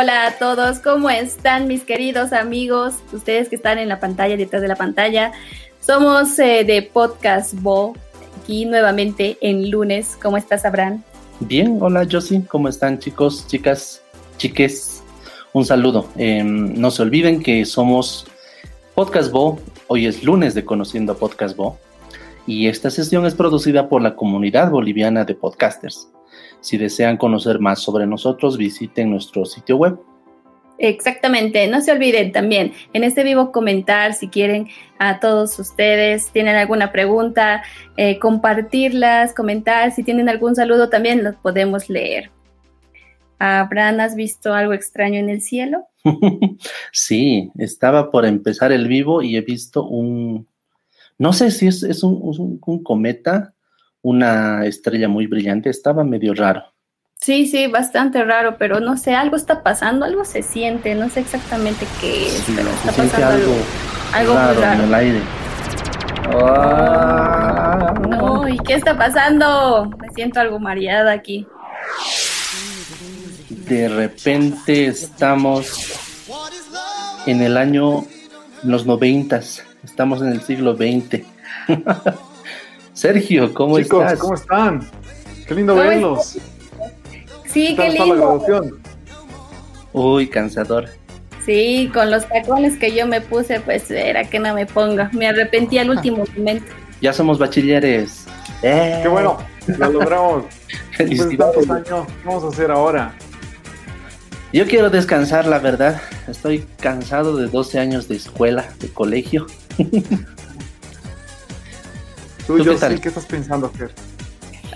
Hola, a todos, ¿cómo están mis queridos amigos? Ustedes que están en la pantalla, detrás de la pantalla. Somos eh, de Podcast Bo, aquí nuevamente en lunes. ¿Cómo estás, Abraham? Bien, hola Josie, ¿cómo están chicos, chicas, chiques? Un saludo. Em, no se olviden que somos Podcast Bo, hoy es lunes de Conociendo Podcast Bo, y esta sesión es producida por la comunidad boliviana de podcasters. Si desean conocer más sobre nosotros, visiten nuestro sitio web. Exactamente, no se olviden también en este vivo comentar si quieren a todos ustedes, tienen alguna pregunta, eh, compartirlas, comentar, si tienen algún saludo también los podemos leer. Abraham, ¿has visto algo extraño en el cielo? sí, estaba por empezar el vivo y he visto un, no sé si es, un, un cometa una estrella muy brillante, estaba medio raro. Sí, sí, bastante raro, pero no sé, algo está pasando, algo se siente, no sé exactamente qué es, pero está pasando algo, algo, raro, raro, en el aire. Ah. No, ¿y qué está pasando? Me siento algo mareada aquí. De repente estamos en el año, los noventas, estamos en el siglo XX. Sergio, ¿cómo Chicos, estás? ¿cómo están? Qué lindo verlos. Sí, qué lindo. Uy, cansador. Sí, con los tacones que yo me puse, pues era que no me ponga. Me arrepentí al último momento. Ya somos bachilleres. ¡Eh! Qué bueno, lo logramos. Después de tantos años, ¿qué vamos a hacer ahora? Yo quiero descansar, la verdad. Estoy cansado de 12 años de escuela, de colegio. Tú, yo sí, ¿qué estás pensando, Fer?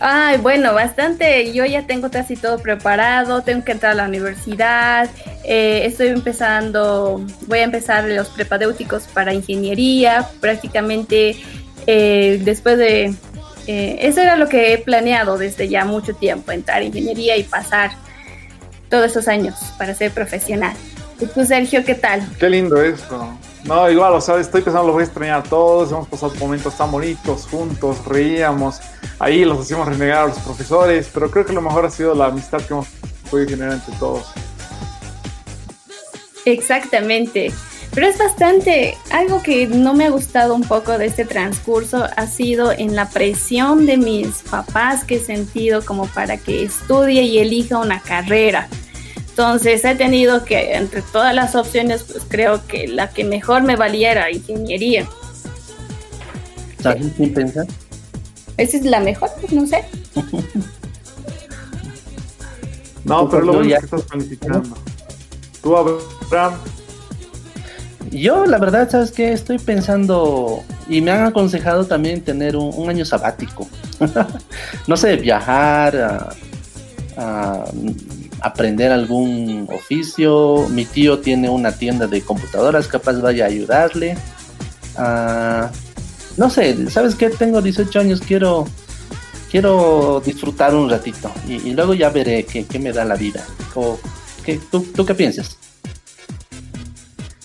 Ay, bueno, bastante. Yo ya tengo casi todo preparado, tengo que entrar a la universidad, eh, estoy empezando, voy a empezar los prepadéuticos para ingeniería, prácticamente eh, después de... Eh, eso era lo que he planeado desde ya mucho tiempo, entrar a ingeniería y pasar todos esos años para ser profesional. ¿Y tú, Sergio, qué tal? Qué lindo eso. No, igual, o sea, estoy pensando, lo voy a extrañar a todos, hemos pasado momentos tan bonitos juntos, reíamos, ahí los hacíamos renegar a los profesores, pero creo que lo mejor ha sido la amistad que hemos podido generar entre todos. Exactamente. Pero es bastante, algo que no me ha gustado un poco de este transcurso ha sido en la presión de mis papás que he sentido como para que estudie y elija una carrera. Entonces he tenido que, entre todas las opciones, pues creo que la que mejor me valía era ingeniería. ¿Sabes sin pensar? Esa es la mejor, pues no sé. no, pero lo bueno que estás planificando. Tú, Abraham. Yo, la verdad, ¿sabes qué? Estoy pensando, y me han aconsejado también tener un, año sabático. no sé, viajar, a aprender algún oficio. Mi tío tiene una tienda de computadoras, capaz vaya a ayudarle. Ah, no sé, ¿sabes qué? Tengo 18 años, quiero, quiero disfrutar un ratito y, luego ya veré qué, me da la vida. ¿qué, tú, ¿Tú qué piensas?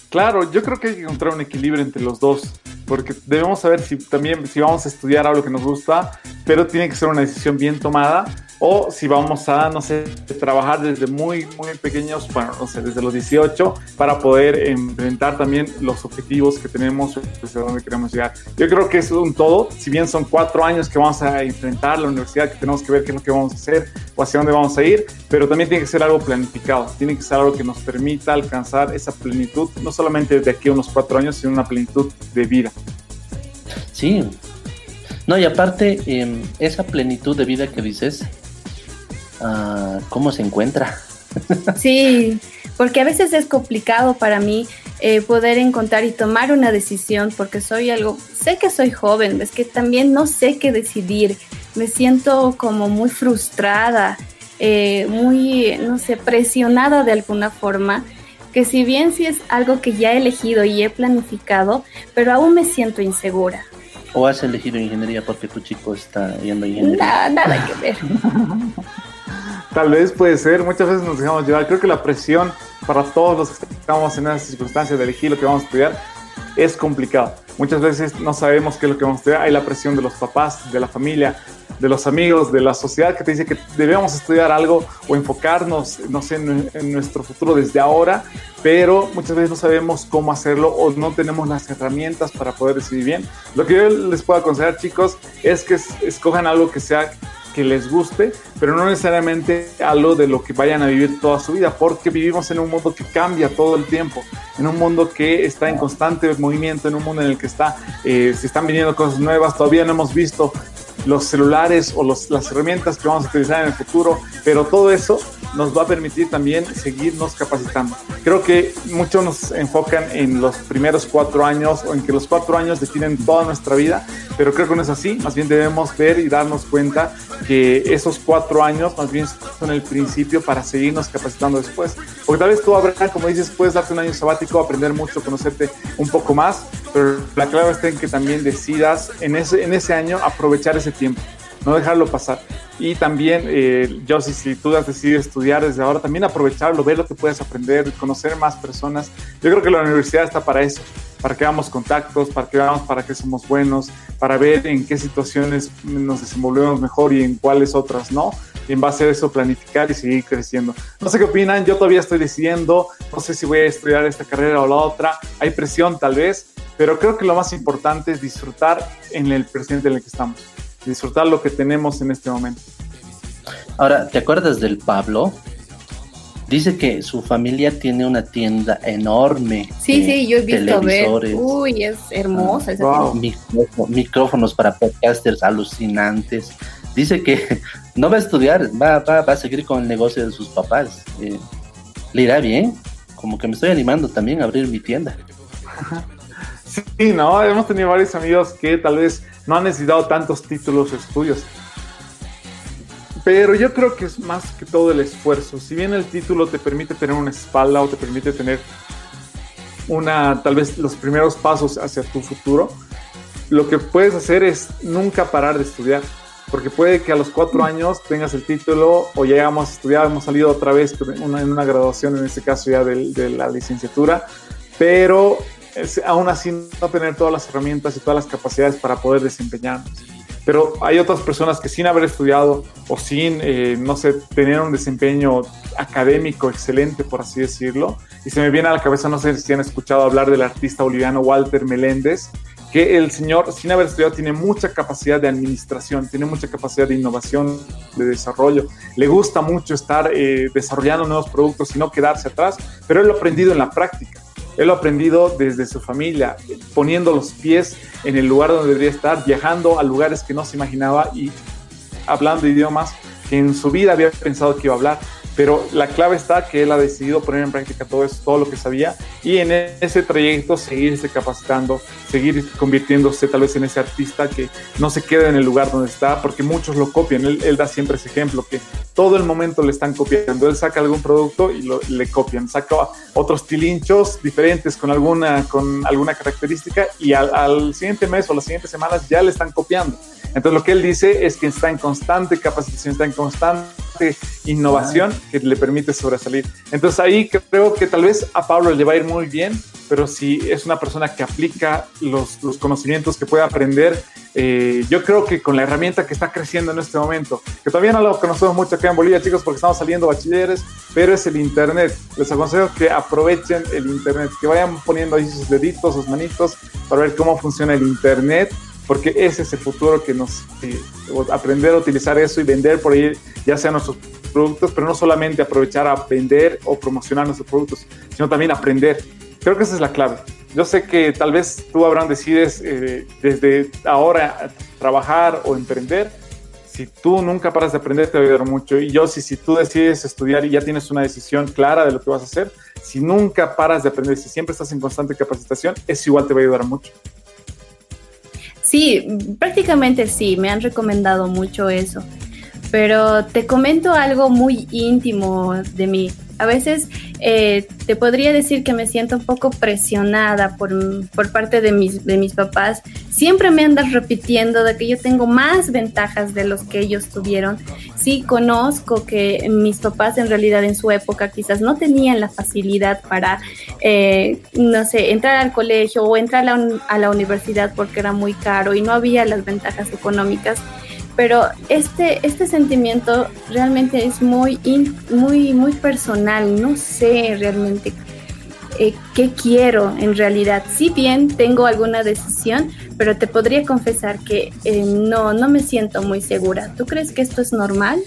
Claro, yo creo que hay que encontrar un equilibrio entre los dos, porque debemos saber si también si vamos a estudiar algo que nos gusta, pero tiene que ser una decisión bien tomada o si vamos a, no sé, trabajar desde muy, muy pequeños, bueno, no sé, desde los 18, para poder enfrentar también los objetivos que tenemos, desde donde queremos llegar. Yo creo que es un todo, si bien son cuatro años que vamos a enfrentar la universidad, que tenemos que ver qué es lo que vamos a hacer o hacia dónde vamos a ir, pero también tiene que ser algo planificado, tiene que ser algo que nos permita alcanzar esa plenitud, no solamente de aquí a unos cuatro años, sino una plenitud de vida. Sí. No, y aparte, em, esa plenitud de vida que dices, Ah, cómo se encuentra. Sí, porque a veces es complicado para mí eh, poder encontrar y tomar una decisión porque soy algo, sé que soy joven, es que también no sé qué decidir, me siento como muy frustrada, eh, muy, no sé, presionada de alguna forma, que si bien sí es algo que ya he elegido y he planificado, pero aún me siento insegura. ¿O has elegido ingeniería porque tu chico está yendo a ingeniería? Nada, nada que ver. Tal vez puede ser, muchas veces nos dejamos llevar. Creo que la presión para todos los que estamos en esas circunstancias de elegir lo que vamos a estudiar es complicado. Muchas veces no sabemos qué es lo que vamos a estudiar. Hay la presión de los papás, de la familia, de los amigos, de la sociedad que te dice que debemos estudiar algo o enfocarnos, no sé, en, en nuestro futuro desde ahora, pero muchas veces no sabemos cómo hacerlo o no tenemos las herramientas para poder decidir bien. Lo que yo les puedo aconsejar, chicos, es que escojan algo que sea que les guste, pero no necesariamente algo de lo que vayan a vivir toda su vida, porque vivimos en un mundo que cambia todo el tiempo, en un mundo que está en constante movimiento, en un mundo en el que está, eh, se están viniendo cosas nuevas, todavía no hemos visto los celulares o los, las herramientas que vamos a utilizar en el futuro, pero todo eso nos va a permitir también seguirnos capacitando. Creo que muchos nos enfocan en los primeros cuatro años o en que los cuatro años definen toda nuestra vida, pero creo que no es así, más bien debemos ver y darnos cuenta que esos cuatro años más bien son el principio para seguirnos capacitando después. Porque tal vez tú, Abraham, como dices, puedes darte un año sabático, aprender mucho, conocerte un poco más, pero la clave está en que también decidas en ese, en ese año aprovechar ese tiempo, no dejarlo pasar. Y también, eh, yo si, si tú has decidido estudiar desde ahora, también aprovecharlo, ver lo que puedes aprender, conocer más personas. Yo creo que la universidad está para eso, para que hagamos contactos, para que veamos para qué somos buenos, para ver en qué situaciones nos desenvolvemos mejor y en cuáles otras no. Y en base a eso planificar y seguir creciendo. No sé qué opinan, yo todavía estoy decidiendo, no sé si voy a estudiar esta carrera o la otra. Hay presión tal vez, pero creo que lo más importante es disfrutar en el presente en el que estamos disfrutar lo que tenemos en este momento. Ahora, ¿te acuerdas del Pablo? Dice que su familia tiene una tienda enorme. Sí, sí, yo he visto ver. Uy, es hermosa. Ah, micrófonos para podcasters alucinantes. Dice que no va a estudiar, va, va, a seguir con el negocio de sus papás. Eh, le irá bien. Como que me estoy animando también a abrir mi tienda. Sí, no, hemos tenido varios amigos que tal vez no han necesitado tantos títulos o estudios. Pero yo creo que es más que todo el esfuerzo. Si bien el título te permite tener una espalda o te permite tener una, tal vez los primeros pasos hacia tu futuro, lo que puedes hacer es nunca parar de estudiar. Porque puede que a los cuatro años tengas el título o llegamos a estudiar, hemos salido otra vez en una, graduación, en este caso ya de, de la licenciatura, pero aún así no tener todas las herramientas y todas las capacidades para poder desempeñarnos. Pero hay otras personas que sin haber estudiado o sin, eh, no sé, tener un desempeño académico excelente, por así decirlo, y se me viene a la cabeza, no sé si han escuchado hablar del artista boliviano Walter Meléndez, que el señor, sin haber estudiado, tiene mucha capacidad de administración, tiene mucha capacidad de innovación, de desarrollo. Le gusta mucho estar eh, desarrollando nuevos productos y no quedarse atrás, pero él lo ha aprendido en la práctica. Él lo ha aprendido desde su familia, poniendo los pies en el lugar donde debería estar, viajando a lugares que no se imaginaba y hablando idiomas que en su vida había pensado que iba a hablar pero la clave está que él ha decidido poner en práctica todo eso, todo lo que sabía y en ese trayecto seguirse capacitando, seguir convirtiéndose tal vez en ese artista que no se queda en el lugar donde está, porque muchos lo copian. Él, da siempre ese ejemplo, que todo el momento le están copiando. Él saca algún producto y lo, le copian, saca otros tilinchos diferentes con alguna, con alguna característica y al, al siguiente mes o las siguientes semanas ya le están copiando. Entonces lo que él dice es que está en constante capacitación, está en constante innovación que le permite sobresalir. Entonces ahí creo que tal vez a Pablo le va a ir muy bien, pero si es una persona que aplica los, los conocimientos que puede aprender, eh, yo creo que con la herramienta que está creciendo en este momento, que todavía no lo conocemos mucho acá en Bolivia, chicos, porque estamos saliendo bachilleres, pero es el Internet. Les aconsejo que aprovechen el Internet, que vayan poniendo ahí sus deditos, sus manitos, para ver cómo funciona el Internet porque ese es el futuro que nos eh, aprender a utilizar eso y vender por ahí, ya sean nuestros productos, pero no solamente aprovechar a vender o promocionar nuestros productos, sino también aprender. Creo que esa es la clave. Yo sé que tal vez tú, Abraham, decides eh, desde ahora trabajar o emprender. Si tú nunca paras de aprender, te va a ayudar mucho. Y yo, si, si tú decides estudiar y ya tienes una decisión clara de lo que vas a hacer, si nunca paras de aprender, si siempre estás en constante capacitación, eso igual te va a ayudar mucho. Sí, prácticamente sí, me han recomendado mucho eso. Pero te comento algo muy íntimo de mí. A veces eh, te podría decir que me siento un poco presionada por, por, parte de mis, de mis papás. Siempre me andas repitiendo de que yo tengo más ventajas de los que ellos tuvieron. Sí, conozco que mis papás en realidad en su época quizás no tenían la facilidad para, eh, no sé, entrar al colegio o entrar a la, a la universidad porque era muy caro y no había las ventajas económicas pero este, este sentimiento realmente es muy, muy, muy personal, no sé realmente eh, qué quiero en realidad. Si bien tengo alguna decisión, pero te podría confesar que eh, no, no me siento muy segura. ¿Tú crees que esto es normal?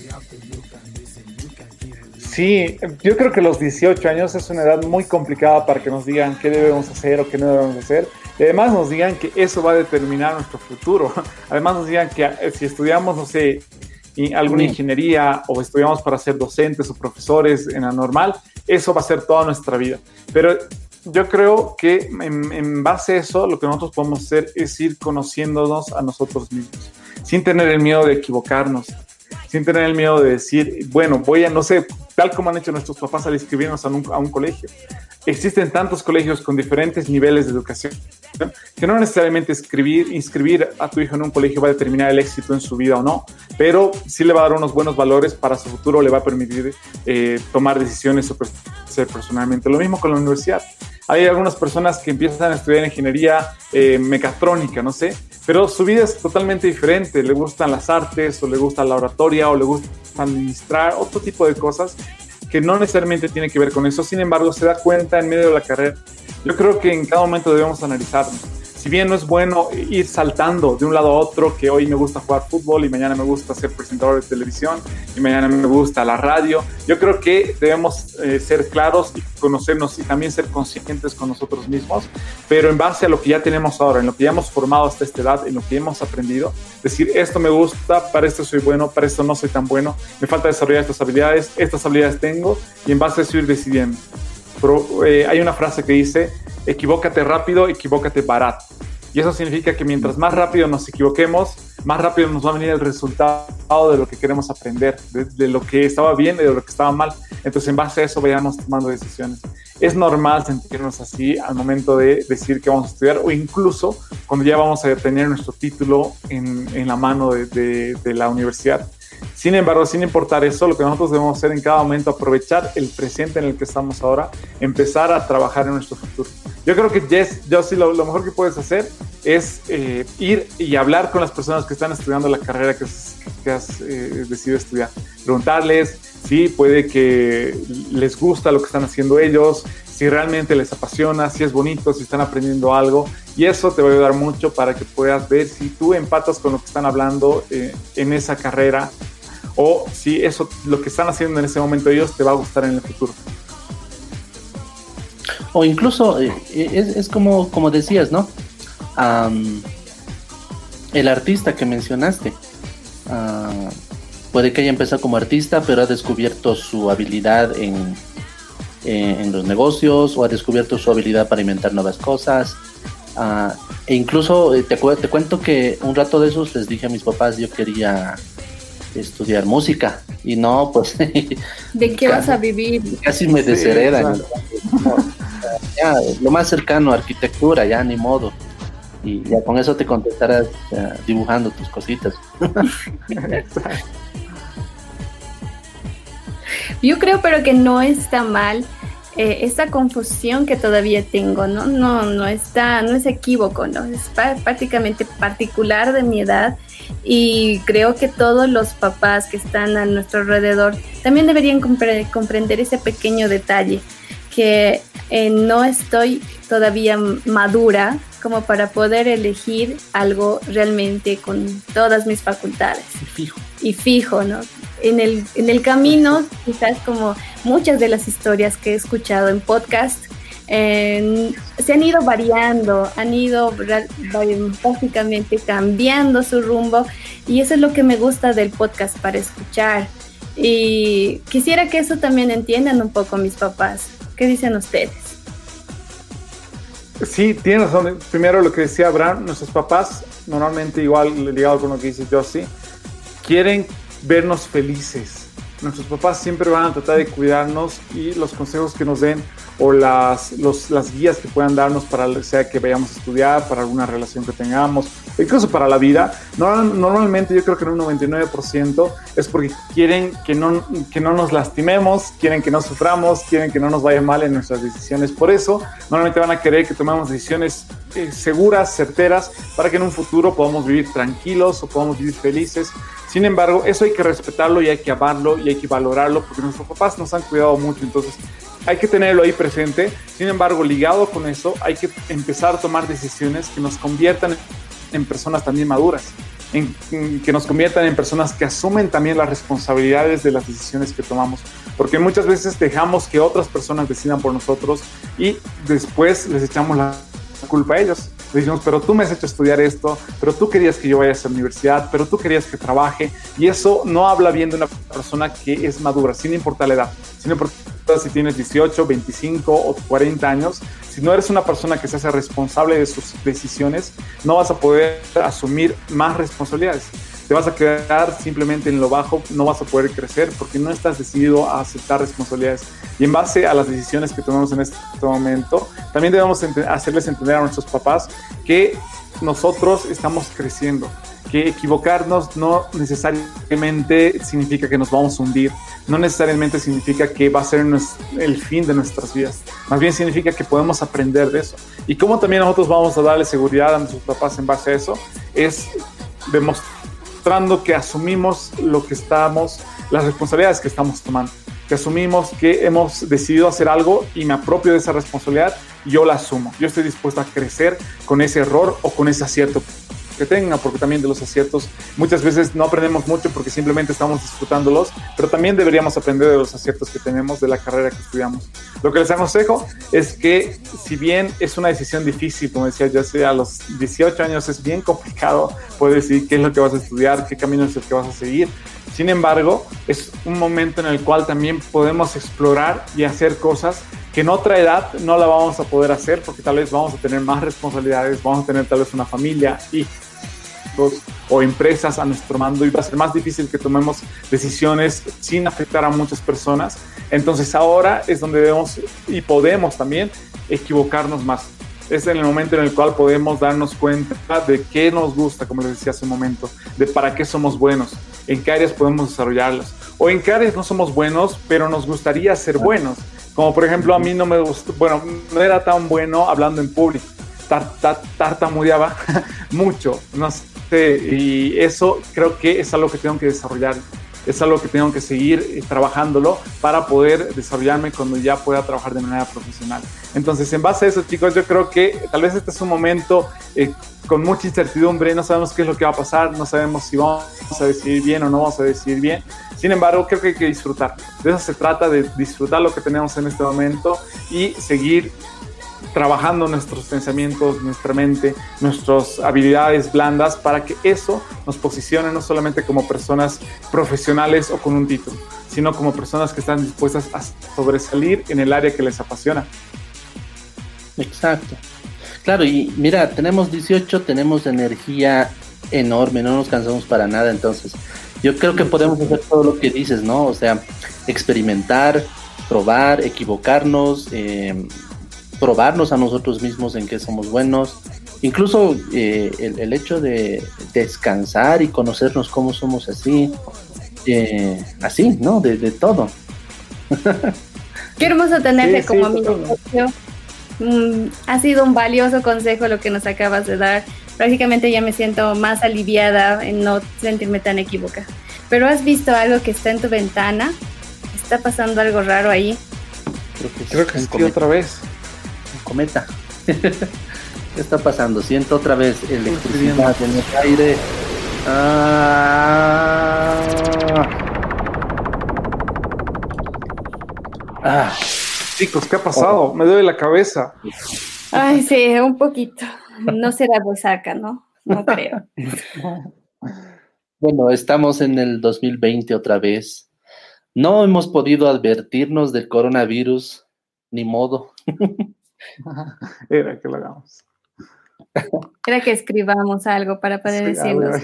Sí, yo creo que los 18 años es una edad muy complicada para que nos digan qué debemos hacer o qué no debemos hacer. Y además nos digan que eso va a determinar nuestro futuro. Además nos digan que eh, si estudiamos, no sé, alguna ingeniería o estudiamos para ser docentes o profesores en la normal, eso va a ser toda nuestra vida. Pero yo creo que en, en, base a eso, lo que nosotros podemos hacer es ir conociéndonos a nosotros mismos, sin tener el miedo de equivocarnos, sin tener el miedo de decir, bueno, voy a, no sé, tal como han hecho nuestros papás al inscribirnos a un, a un colegio. Existen tantos colegios con diferentes niveles de educación que no necesariamente escribir, inscribir a tu hijo en un colegio va a determinar el éxito en su vida o no, pero sí le va a dar unos buenos valores para su futuro, le va a permitir eh, tomar decisiones o ser personalmente. Lo mismo con la universidad. Hay algunas personas que empiezan a estudiar ingeniería eh, mecatrónica, no sé, pero su vida es totalmente diferente. Le gustan las artes, o le gusta la oratoria, o le gusta administrar, otro tipo de cosas que no necesariamente tiene que ver con eso. Sin embargo, se da cuenta en medio de la carrera. Yo creo que en cada momento debemos analizarnos si bien no es bueno ir saltando de un lado a otro, que hoy me gusta jugar fútbol y mañana me gusta ser presentador de televisión y mañana me gusta la radio, yo creo que debemos eh, ser claros y conocernos y también ser conscientes con nosotros mismos, pero en base a lo que ya tenemos ahora, en lo que ya hemos formado hasta esta edad, en lo que hemos aprendido, decir, esto me gusta, para esto soy bueno, para esto no soy tan bueno, me falta desarrollar estas habilidades, estas habilidades tengo y en base a eso ir decidiendo. Pero, eh, hay una frase que dice, equivócate rápido, equivócate barato. Y eso significa que mientras más rápido nos equivoquemos, más rápido nos va a venir el resultado de lo que queremos aprender, de, lo que estaba bien y de lo que estaba mal. Entonces, en base a eso, vayamos tomando decisiones. Es normal sentirnos así al momento de decir que vamos a estudiar o incluso cuando ya vamos a tener nuestro título en, la mano de la universidad. Sin embargo, sin importar eso, lo que nosotros debemos hacer en cada momento, aprovechar el presente en el que estamos ahora, empezar a trabajar en nuestro futuro. Yo creo que, Jess, yo sí, lo, mejor que puedes hacer es eh, ir y hablar con las personas que están estudiando la carrera que, has eh, decidido estudiar. Preguntarles si puede que les gusta lo que están haciendo ellos, si realmente les apasiona, si es bonito, si están aprendiendo algo. Y eso te va a ayudar mucho para que puedas ver si tú empatas con lo que están hablando eh, en esa carrera o si eso, lo que están haciendo en ese momento ellos te va a gustar en el futuro. O incluso, eh, es, como, como decías, ¿no? el artista que mencionaste. Ah, puede que haya empezado como artista, pero ha descubierto su habilidad en, en, los negocios o ha descubierto su habilidad para inventar nuevas cosas. Ah, e incluso eh, te, te cuento que un rato de esos les dije a mis papás yo quería estudiar música y no, pues... ¿De qué vas a vivir? Casi me desheredan. lo más cercano, arquitectura, ya ni modo. Y ya con eso te contestarás dibujando tus cositas. Yo creo pero que no está mal eh, esta confusión que todavía tengo, ¿no? No, no está, no es equívoco, ¿no? Es prácticamente particular de mi edad y creo que todos los papás que están a nuestro alrededor también deberían comprender ese pequeño detalle, que eh, no estoy todavía madura como para poder elegir algo realmente con todas mis facultades. Y fijo. Y fijo, ¿no? En el, en el camino, quizás como muchas de las historias que he escuchado en podcast, se han ido variando, han ido básicamente cambiando su rumbo y eso es lo que me gusta del podcast para escuchar. Y quisiera que eso también entiendan un poco mis papás. ¿Qué dicen ustedes? Sí, tienes razón. Primero lo que decía Abraham, nuestros papás, normalmente igual ligado con lo que dice Josie, quieren vernos felices. Nuestros papás siempre van a tratar de cuidarnos y los consejos que nos den o las, las guías que puedan darnos para sea que vayamos a estudiar, para alguna relación que tengamos, incluso para la vida. normalmente yo creo que en un 99% es porque quieren que no, que no nos lastimemos, quieren que no suframos, quieren que no nos vaya mal en nuestras decisiones. Por eso normalmente van a querer que tomemos decisiones eh, seguras, certeras, para que en un futuro podamos vivir tranquilos o podamos vivir felices. Sin embargo, eso hay que respetarlo y hay que amarlo y hay que valorarlo porque nuestros papás nos han cuidado mucho, entonces hay que tenerlo ahí presente. Sin embargo, ligado con eso, hay que empezar a tomar decisiones que nos conviertan en personas también maduras, que nos conviertan en personas que asumen también las responsabilidades de las decisiones que tomamos. Porque muchas veces dejamos que otras personas decidan por nosotros y después les echamos la culpa a ellos. Le decimos, pero tú me has hecho estudiar esto, pero tú querías que yo vaya a esa universidad, pero tú querías que trabaje. Y eso no habla bien de una persona que es madura, sin importar la edad, sin importar si tienes 18, 25 o 40 años, si no eres una persona que se hace responsable de sus decisiones, no vas a poder asumir más responsabilidades. Te vas a quedar simplemente en lo bajo, no vas a poder crecer porque no estás decidido a aceptar responsabilidades. Y en base a las decisiones que tomamos en este momento, también debemos hacerles entender a nuestros papás que nosotros estamos creciendo, que equivocarnos no necesariamente significa que nos vamos a hundir, no necesariamente significa que va a ser el fin de nuestras vidas, más bien significa que podemos aprender de eso. Y cómo también nosotros vamos a darle seguridad a nuestros papás en base a eso, es que asumimos lo que estamos, las responsabilidades que estamos tomando, que asumimos que hemos decidido hacer algo y me apropio de esa responsabilidad, yo la asumo, yo estoy dispuesto a crecer con ese error o con ese acierto que tenga, porque también de los aciertos muchas veces no aprendemos mucho porque simplemente estamos disfrutándolos, pero también deberíamos aprender de los aciertos que tenemos de la carrera que estudiamos. Lo que les aconsejo es que si bien es una decisión difícil, como decía sea a los 18 años es bien complicado poder decir qué es lo que vas a estudiar, qué camino es el que vas a seguir. Sin embargo, es un momento en el cual también podemos explorar y hacer cosas que en otra edad no la vamos a poder hacer porque tal vez vamos a tener más responsabilidades, vamos a tener tal vez una familia o empresas a nuestro mando y va a ser más difícil que tomemos decisiones sin afectar a muchas personas. Entonces ahora es donde debemos y podemos también equivocarnos más. Es en el momento en el cual podemos darnos cuenta de qué nos gusta, como les decía hace un momento, de para qué somos buenos, en qué áreas podemos desarrollarlas, o en qué áreas no somos buenos, pero nos gustaría ser buenos. Como por ejemplo, a mí no me gustó, bueno, no era tan bueno hablando en público, tartamudeaba mucho, no sé, y eso creo que es algo que tengo que desarrollar, es algo que tengo que seguir eh, trabajándolo para poder desarrollarme cuando ya pueda trabajar de manera profesional. Entonces, en base a eso, chicos, yo creo que tal vez este es un momento eh, con mucha incertidumbre, no sabemos qué es lo que va a pasar, no sabemos si vamos a decidir bien o no vamos a decidir bien. Sin embargo, creo que hay que disfrutar. De eso se trata, de disfrutar lo que tenemos en este momento y seguir trabajando nuestros pensamientos, nuestra mente, nuestras habilidades blandas para que eso nos posicione no solamente como personas profesionales o con un título, sino como personas que están dispuestas a sobresalir en el área que les apasiona. Exacto. Claro, y mira, tenemos 18, tenemos energía enorme, no nos cansamos para nada, entonces yo creo que podemos hacer todo lo que dices, ¿no? O sea, experimentar, probar, equivocarnos, eh, probarnos a nosotros mismos en qué somos buenos, incluso eh, el, hecho de descansar y conocernos cómo somos así, eh, así, ¿no? De, todo. Qué hermoso tenerte como amigo. Mm, ha sido un valioso consejo lo que nos acabas de dar. Prácticamente ya me siento más aliviada en no sentirme tan equivocada. Pero has visto algo que está en tu ventana? ¿Está pasando algo raro ahí? Creo que, Creo que otra vez cometa. ¿Qué está pasando? Siento otra vez electricidad en el aire. Ah. Ah. Chicos, ¿qué ha pasado? Me duele la cabeza. Ay, sí, un poquito. No será resaca, ¿no? No creo. bueno, estamos en el 2020 otra vez. No hemos podido advertirnos del coronavirus, ni modo. Era que lo hagamos. Era que escribamos algo para poder decirnos.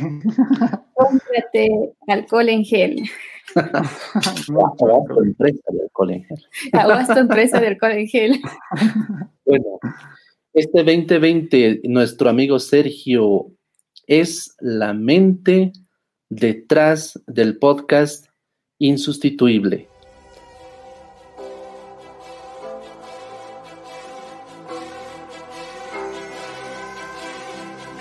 Cómprate alcohol en gel. Aguas empresa de alcohol en gel. Aguas empresa de alcohol en gel. Bueno, este 2020, nuestro amigo Sergio es la mente detrás del podcast insustituible.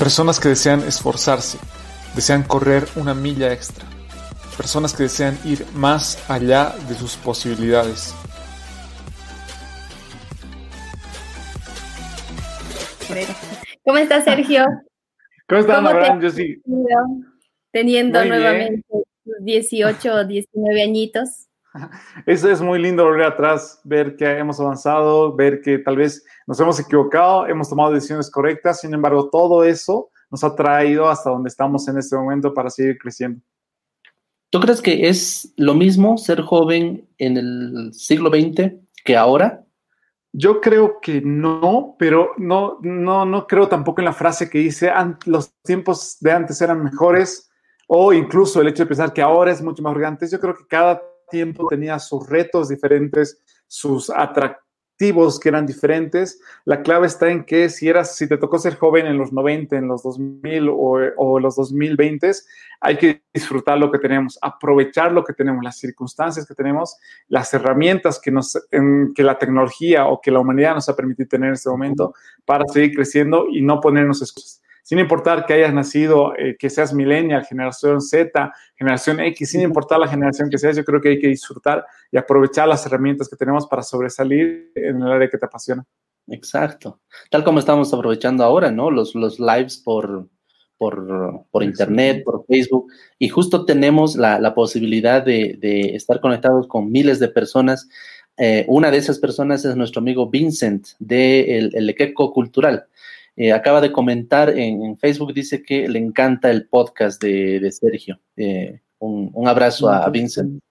Personas que desean esforzarse, desean correr una milla extra. Personas que desean ir más allá de sus posibilidades. ¿Cómo estás, Sergio? ¿Cómo estás, Abraham? Yo sí. Teniendo nuevamente 18 o 19 añitos. Eso es muy lindo volver atrás, ver que hemos avanzado, ver que tal vez nos hemos equivocado, hemos tomado decisiones correctas, sin embargo, todo eso nos ha traído hasta donde estamos en este momento para seguir creciendo. ¿Tú crees que es lo mismo ser joven en el siglo XX que ahora? Yo creo que no, pero no, no, no creo tampoco en la frase que dice los tiempos de antes eran mejores o incluso el hecho de pensar que ahora es mucho más antes. Yo creo que cada tiempo tenía sus retos diferentes, sus atractivos que eran diferentes. La clave está en que si eras, si te tocó ser joven en los 90, en los 2000 o, o los 2020, hay que disfrutar lo que tenemos, aprovechar lo que tenemos, las circunstancias que tenemos, las herramientas que, nos, que la tecnología o que la humanidad nos ha permitido tener en este momento para seguir creciendo y no ponernos excusas sin importar que hayas nacido, eh, que seas millennial, generación Z, generación X, sin importar la generación que seas, yo creo que hay que disfrutar y aprovechar las herramientas que tenemos para sobresalir en el área que te apasiona. Exacto. Tal como estamos aprovechando ahora, ¿no? Los, los lives por, por, por internet, por Facebook, y justo tenemos la, la posibilidad de, de, estar conectados con miles de personas. Eh, una de esas personas es nuestro amigo Vincent de el, el Equeco Cultural. Eh, acaba de comentar en, Facebook, dice que le encanta el podcast de, Sergio. Eh, un, abrazo a Vincent.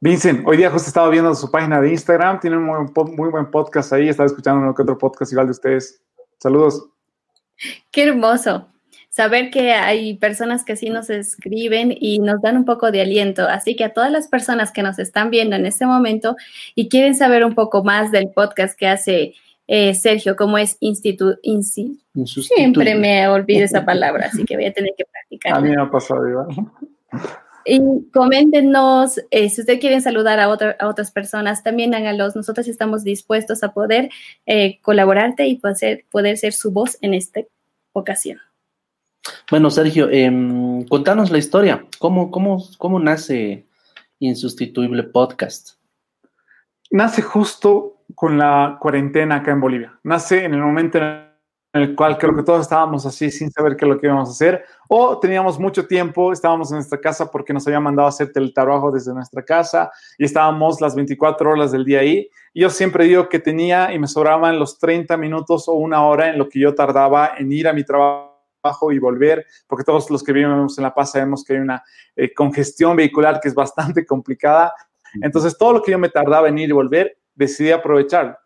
Vincent, hoy día justo estaba viendo su página de Instagram, tiene un muy, buen podcast ahí, estaba escuchando otro podcast igual de ustedes. Saludos. Qué hermoso saber que hay personas que sí nos escriben y nos dan un poco de aliento. Así que a todas las personas que nos están viendo en este momento y quieren saber un poco más del podcast que hace eh, Sergio, ¿cómo es instituto? Siempre me olvido esa palabra, así que voy a tener que practicar. A mí me ha pasado igual. Y coméntenos, eh, si ustedes quieren saludar a, a, otras personas, también háganlos. Nosotros estamos dispuestos a poder eh, colaborarte y poder, poder ser su voz en esta ocasión. Bueno, Sergio, em, contanos la historia. ¿Cómo, cómo, ¿Cómo nace Insustituible Podcast? Nace justo con la cuarentena acá en Bolivia. Nace en el momento en el cual creo que todos estábamos así sin saber qué es lo que íbamos a hacer o teníamos mucho tiempo, estábamos en nuestra casa porque nos habían mandado a hacer teletrabajo desde nuestra casa y estábamos las 24 horas del día ahí. Y yo siempre digo que tenía y me sobraban los 30 minutos o una hora en lo que yo tardaba en ir a mi trabajo y volver, porque todos los que vivimos en La Paz sabemos que hay una eh, congestión vehicular que es bastante complicada. Entonces, todo lo que yo me tardaba en ir y volver, decidí aprovecharlo.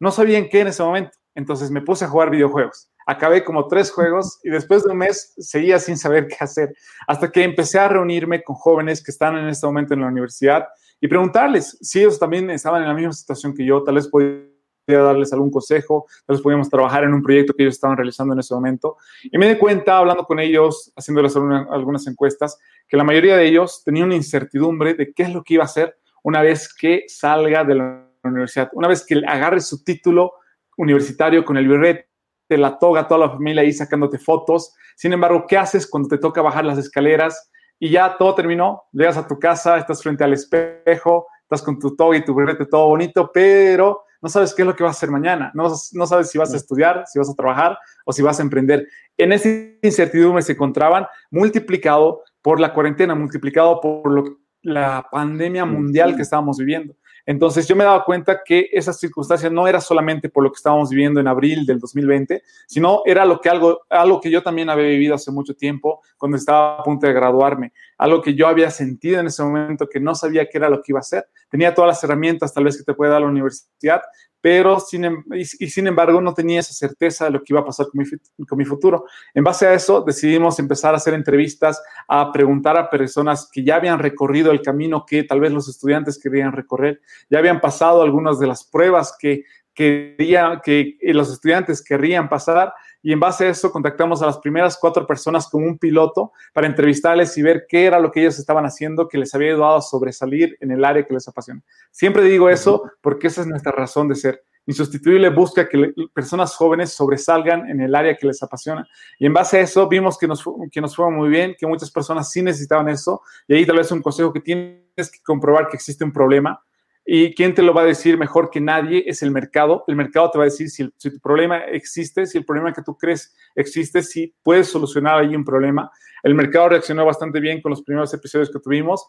No sabía en qué en ese momento, entonces me puse a jugar videojuegos. Acabé como tres juegos y después de un mes seguía sin saber qué hacer, hasta que empecé a reunirme con jóvenes que están en este momento en la universidad y preguntarles si ellos también estaban en la misma situación que yo, tal vez podía darles algún consejo, tal vez podíamos trabajar en un proyecto que ellos estaban realizando en ese momento. Y me di cuenta, hablando con ellos, haciéndoles algunas encuestas, que la mayoría de ellos tenían una incertidumbre de qué es lo que iba a hacer una vez que salga de la universidad. Una vez que agarre su título universitario con el birrete, la toga, toda la familia ahí sacándote fotos. Sin embargo, ¿qué haces cuando te toca bajar las escaleras y ya todo terminó? Llegas a tu casa, estás frente al espejo, estás con tu toga y tu birrete todo bonito, pero no sabes qué es lo que vas a hacer mañana. No, no sabes si vas a estudiar, si vas a trabajar o si vas a emprender. En esa incertidumbre se encontraban multiplicado por la cuarentena, multiplicado por lo, la pandemia mundial que estábamos viviendo. Entonces yo me daba cuenta que esa circunstancia no era solamente por lo que estábamos viviendo en abril del 2020, sino era lo que algo, algo que yo también había vivido hace mucho tiempo cuando estaba a punto de graduarme, algo que yo había sentido en ese momento que no sabía qué era lo que iba a hacer. Tenía todas las herramientas tal vez que te puede dar la universidad, pero sin, em, y, sin embargo no tenía esa certeza de lo que iba a pasar con mi, futuro. En base a eso decidimos empezar a hacer entrevistas, a preguntar a personas que ya habían recorrido el camino que tal vez los estudiantes querían recorrer, ya habían pasado algunas de las pruebas que, quería, que los estudiantes querrían pasar y en base a eso contactamos a las primeras cuatro personas con un piloto para entrevistarles y ver qué era lo que ellos estaban haciendo que les había ayudado a sobresalir en el área que les apasiona. Siempre digo eso porque esa es nuestra razón de ser. Insustituible busca que personas jóvenes sobresalgan en el área que les apasiona. Y en base a eso vimos que nos, que nos fue muy bien, que muchas personas sí necesitaban eso. Y ahí tal vez un consejo que tienes que comprobar que existe un problema ¿Y quién te lo va a decir mejor que nadie? Es el mercado. El mercado te va a decir si, tu problema existe, si el problema que tú crees existe, si puedes solucionar ahí un problema. El mercado reaccionó bastante bien con los primeros episodios que tuvimos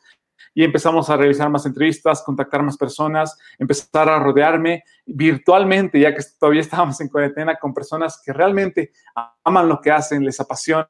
y empezamos a realizar más entrevistas, contactar más personas, empezar a rodearme virtualmente, ya que todavía estábamos en cuarentena, con personas que realmente aman lo que hacen, les apasiona,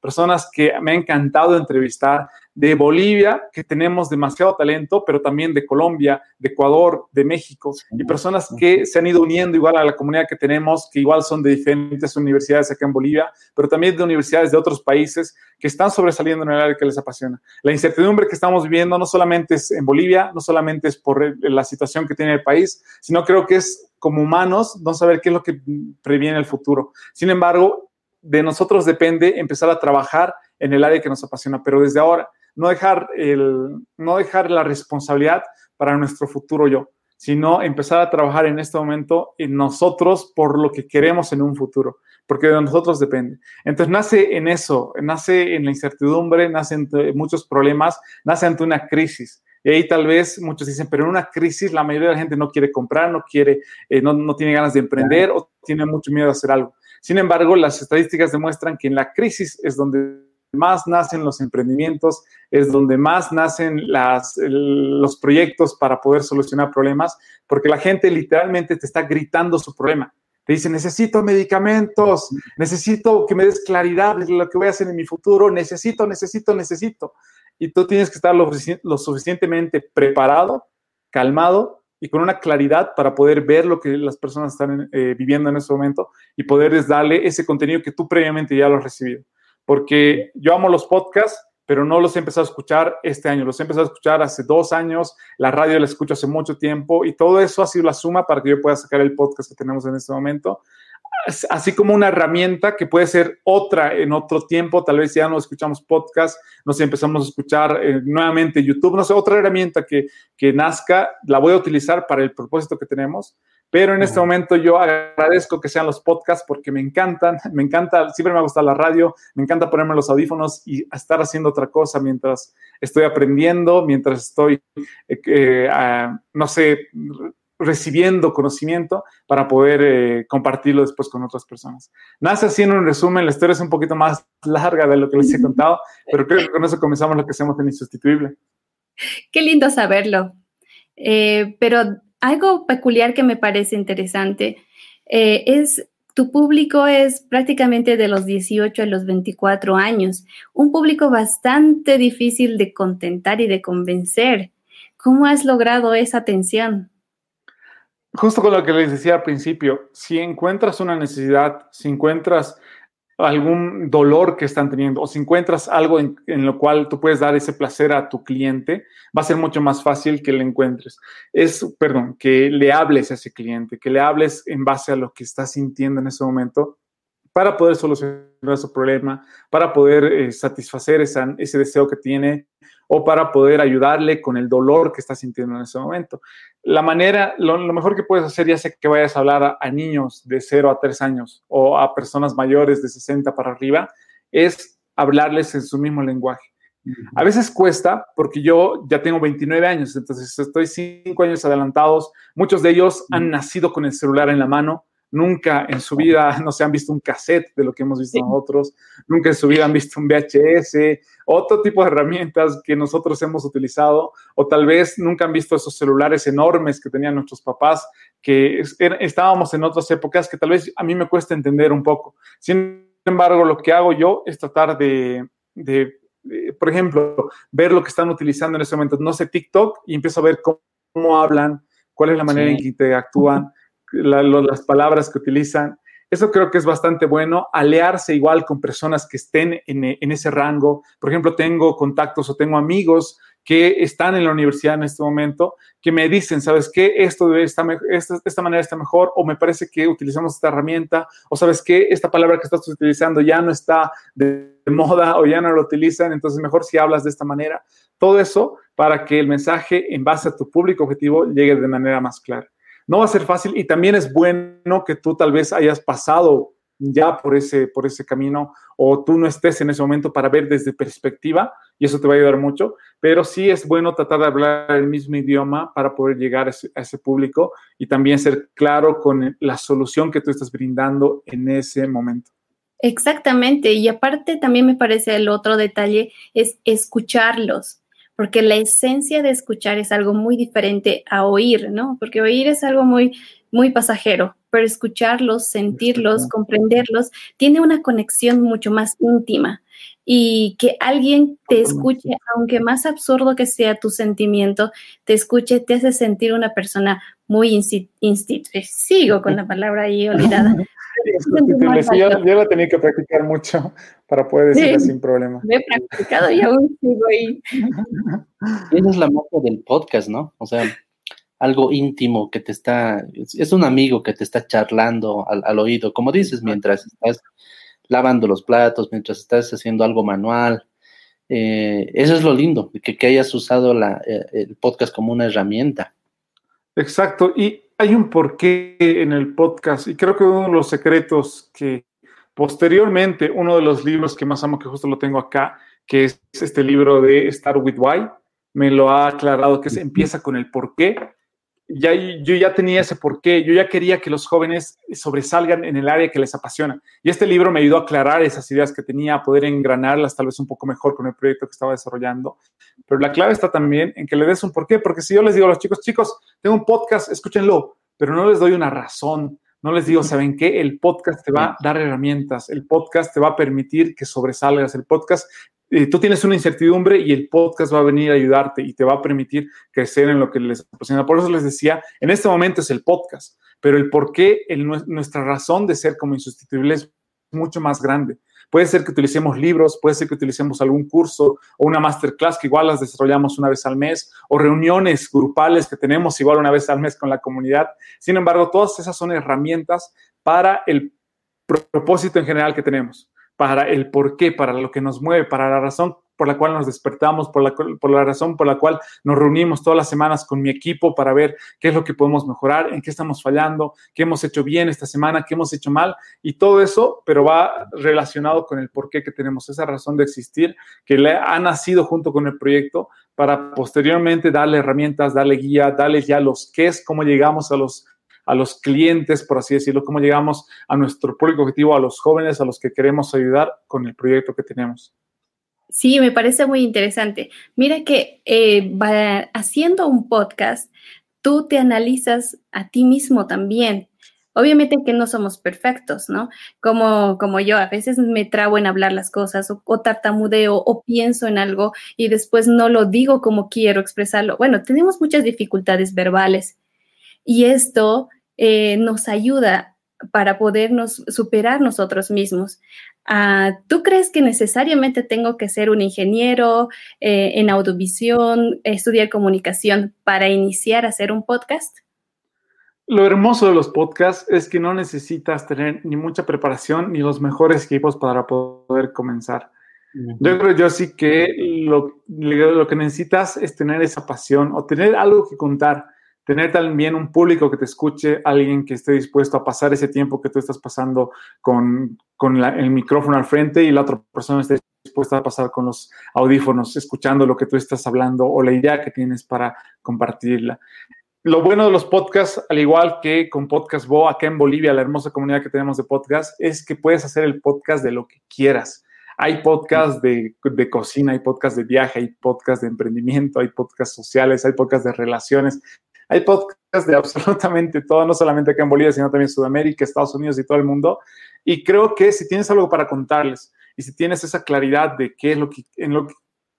personas que me ha encantado entrevistar, de Bolivia, que tenemos demasiado talento, pero también de Colombia, de Ecuador, de México, y personas que se han ido uniendo igual a la comunidad que tenemos, que igual son de diferentes universidades acá en Bolivia, pero también de universidades de otros países que están sobresaliendo en el área que les apasiona. La incertidumbre que estamos viviendo no solamente es en Bolivia, no solamente es por la situación que tiene el país, sino creo que es como humanos no saber qué es lo que previene el futuro. Sin embargo, de nosotros depende empezar a trabajar en el área que nos apasiona, pero desde ahora no dejar, el, no dejar la responsabilidad para nuestro futuro yo, sino empezar a trabajar en este momento en nosotros por lo que queremos en un futuro, porque de nosotros depende. Entonces nace en eso, nace en la incertidumbre, nace en muchos problemas, nace ante una crisis. Y ahí tal vez muchos dicen, pero en una crisis la mayoría de la gente no quiere comprar, no quiere, eh, no, no tiene ganas de emprender o tiene mucho miedo de hacer algo. Sin embargo, las estadísticas demuestran que en la crisis es donde más nacen los emprendimientos, es donde más nacen las, los proyectos para poder solucionar problemas, porque la gente literalmente te está gritando su problema. Te dice, necesito medicamentos, necesito que me des claridad de lo que voy a hacer en mi futuro, necesito, necesito, necesito. Y tú tienes que estar lo, suficientemente preparado, calmado y con una claridad para poder ver lo que las personas están eh, viviendo en ese momento y poderles darle ese contenido que tú previamente ya lo has recibido porque yo amo los podcasts, pero no los he empezado a escuchar este año, los he empezado a escuchar hace dos años, la radio la escucho hace mucho tiempo y todo eso ha sido la suma para que yo pueda sacar el podcast que tenemos en este momento, así como una herramienta que puede ser otra en otro tiempo, tal vez ya no escuchamos podcast, nos empezamos a escuchar eh, nuevamente YouTube, no sé, otra herramienta que, que nazca, la voy a utilizar para el propósito que tenemos pero en este momento yo agradezco que sean los podcasts porque me encantan, me encanta, siempre me ha gustado la radio, me encanta ponerme los audífonos y estar haciendo otra cosa mientras estoy aprendiendo, mientras estoy, eh, eh, no sé, recibiendo conocimiento para poder eh, compartirlo después con otras personas. Nace haciendo un resumen, la historia es un poquito más larga de lo que les he contado, pero creo que con eso comenzamos lo que hacemos en Insustituible. Qué lindo saberlo. pero algo peculiar que me parece interesante eh, es tu público es prácticamente de los 18 a los 24 años, un público bastante difícil de contentar y de convencer. ¿Cómo has logrado esa atención? Justo con lo que les decía al principio, si encuentras una necesidad, si encuentras algún dolor que están teniendo o si encuentras algo en, lo cual tú puedes dar ese placer a tu cliente, va a ser mucho más fácil que le encuentres. Es, perdón, que le hables a ese cliente, que le hables en base a lo que está sintiendo en ese momento para poder solucionar su problema, para poder eh, satisfacer ese deseo que tiene o para poder ayudarle con el dolor que está sintiendo en ese momento. La manera, lo, mejor que puedes hacer, ya sea que vayas a hablar a, niños de 0 a 3 años o a personas mayores de 60 para arriba, es hablarles en su mismo lenguaje. A veces cuesta porque yo ya tengo 29 años, entonces estoy 5 años adelantados. Muchos de ellos han nacido con el celular en la mano, nunca en su vida no se han visto un cassette de lo que hemos visto nosotros, nunca en su vida han visto un VHS, otro tipo de herramientas que nosotros hemos utilizado, o tal vez nunca han visto esos celulares enormes que tenían nuestros papás, que estábamos en otras épocas que tal vez a mí me cuesta entender un poco. Sin embargo, lo que hago yo es tratar de, por ejemplo, ver lo que están utilizando en ese momento, no sé, TikTok, y empiezo a ver cómo, hablan, cuál es la manera en que interactúan las palabras que utilizan. Eso creo que es bastante bueno, alearse igual con personas que estén en, en, ese rango. Por ejemplo, tengo contactos o tengo amigos que están en la universidad en este momento, que me dicen, ¿sabes qué? Esto de esta, esta, esta manera está mejor, o me parece que utilizamos esta herramienta, o ¿sabes qué? Esta palabra que estás utilizando ya no está de moda o ya no lo utilizan, entonces mejor si hablas de esta manera. Todo eso para que el mensaje en base a tu público objetivo llegue de manera más clara. No va a ser fácil y también es bueno que tú tal vez hayas pasado ya por ese, por ese camino o tú no estés en ese momento para ver desde perspectiva y eso te va a ayudar mucho, pero sí es bueno tratar de hablar el mismo idioma para poder llegar a ese, a ese público y también ser claro con la solución que tú estás brindando en ese momento. Exactamente, y aparte también me parece el otro detalle es escucharlos, porque la esencia de escuchar es algo muy diferente a oír, ¿no? Porque oír es algo muy muy pasajero, pero escucharlos, sentirlos, comprenderlos, tiene una conexión mucho más íntima. Y que alguien te escuche, aunque más absurdo que sea tu sentimiento, te escuche, te hace sentir una persona muy instintiva. Sigo con la palabra ahí olvidada. yo, yo la tenía que practicar mucho para poder decirla sin problema. Me he practicado y aún sigo ahí. Esa es la moto del podcast, ¿no? O sea, algo íntimo que te está, es un amigo que te está charlando al, oído, como dices, mientras estás lavando los platos, mientras estás haciendo algo manual. Eh, eso es lo lindo, que, que hayas usado la, eh, el podcast como una herramienta. Exacto, y hay un porqué en el podcast, y creo que uno de los secretos que posteriormente, uno de los libros que más amo, que justo lo tengo acá, que es este libro de Start with Why, me lo ha aclarado, que se empieza con el porqué ya, yo ya tenía ese porqué, yo ya quería que los jóvenes sobresalgan en el área que les apasiona. Y este libro me ayudó a aclarar esas ideas que tenía, a poder engranarlas tal vez un poco mejor con el proyecto que estaba desarrollando. Pero la clave está también en que le des un porqué, porque si yo les digo a los chicos, chicos, tengo un podcast, escúchenlo, pero no les doy una razón, no les digo, ¿saben qué? El podcast te va a dar herramientas, el podcast te va a permitir que sobresalgas, el podcast eh, tú tienes una incertidumbre y el podcast va a venir a ayudarte y te va a permitir crecer en lo que les apasiona. Por eso les decía, en este momento es el podcast, pero el por qué, nuestra razón de ser como insustituibles es mucho más grande. Puede ser que utilicemos libros, puede ser que utilicemos algún curso o una masterclass que igual las desarrollamos una vez al mes o reuniones grupales que tenemos igual una vez al mes con la comunidad. Sin embargo, todas esas son herramientas para el propósito en general que tenemos para el por qué, para lo que nos mueve, para la razón por la cual nos despertamos, por la, por la razón por la cual nos reunimos todas las semanas con mi equipo para ver qué es lo que podemos mejorar, en qué estamos fallando, qué hemos hecho bien esta semana, qué hemos hecho mal y todo eso, pero va relacionado con el por qué que tenemos esa razón de existir que le ha nacido junto con el proyecto para posteriormente darle herramientas, darle guía, darle ya los qué es, cómo llegamos a los a los clientes, por así decirlo, cómo llegamos a nuestro público objetivo, a los jóvenes a los que queremos ayudar con el proyecto que tenemos. Sí, me parece muy interesante. Mira que eh, haciendo un podcast, tú te analizas a ti mismo también. Obviamente que no somos perfectos, ¿no? Como, como yo, a veces me trabo en hablar las cosas o, o, tartamudeo o pienso en algo y después no lo digo como quiero expresarlo. Bueno, tenemos muchas dificultades verbales y esto eh, nos ayuda para podernos superar nosotros mismos. Ah, ¿Tú crees que necesariamente tengo que ser un ingeniero eh, en audiovisión, estudiar comunicación para iniciar a hacer un podcast? Lo hermoso de los podcasts es que no necesitas tener ni mucha preparación ni los mejores equipos para poder comenzar. Yo creo yo sí que lo, lo que necesitas es tener esa pasión o tener algo que contar tener también un público que te escuche, alguien que esté dispuesto a pasar ese tiempo que tú estás pasando con, el micrófono al frente y la otra persona esté dispuesta a pasar con los audífonos, escuchando lo que tú estás hablando o la idea que tienes para compartirla. Lo bueno de los podcasts, al igual que con Podcast Bo, acá en Bolivia, la hermosa comunidad que tenemos de podcast, es que puedes hacer el podcast de lo que quieras. Hay podcasts de, de, cocina, hay podcasts de viaje, hay podcasts de emprendimiento, hay podcasts sociales, hay podcasts de relaciones. Hay podcasts de absolutamente todo, no solamente acá en Bolivia, sino también Sudamérica, Estados Unidos y todo el mundo. Y creo que si tienes algo para contarles y si tienes esa claridad de qué es lo que, en lo que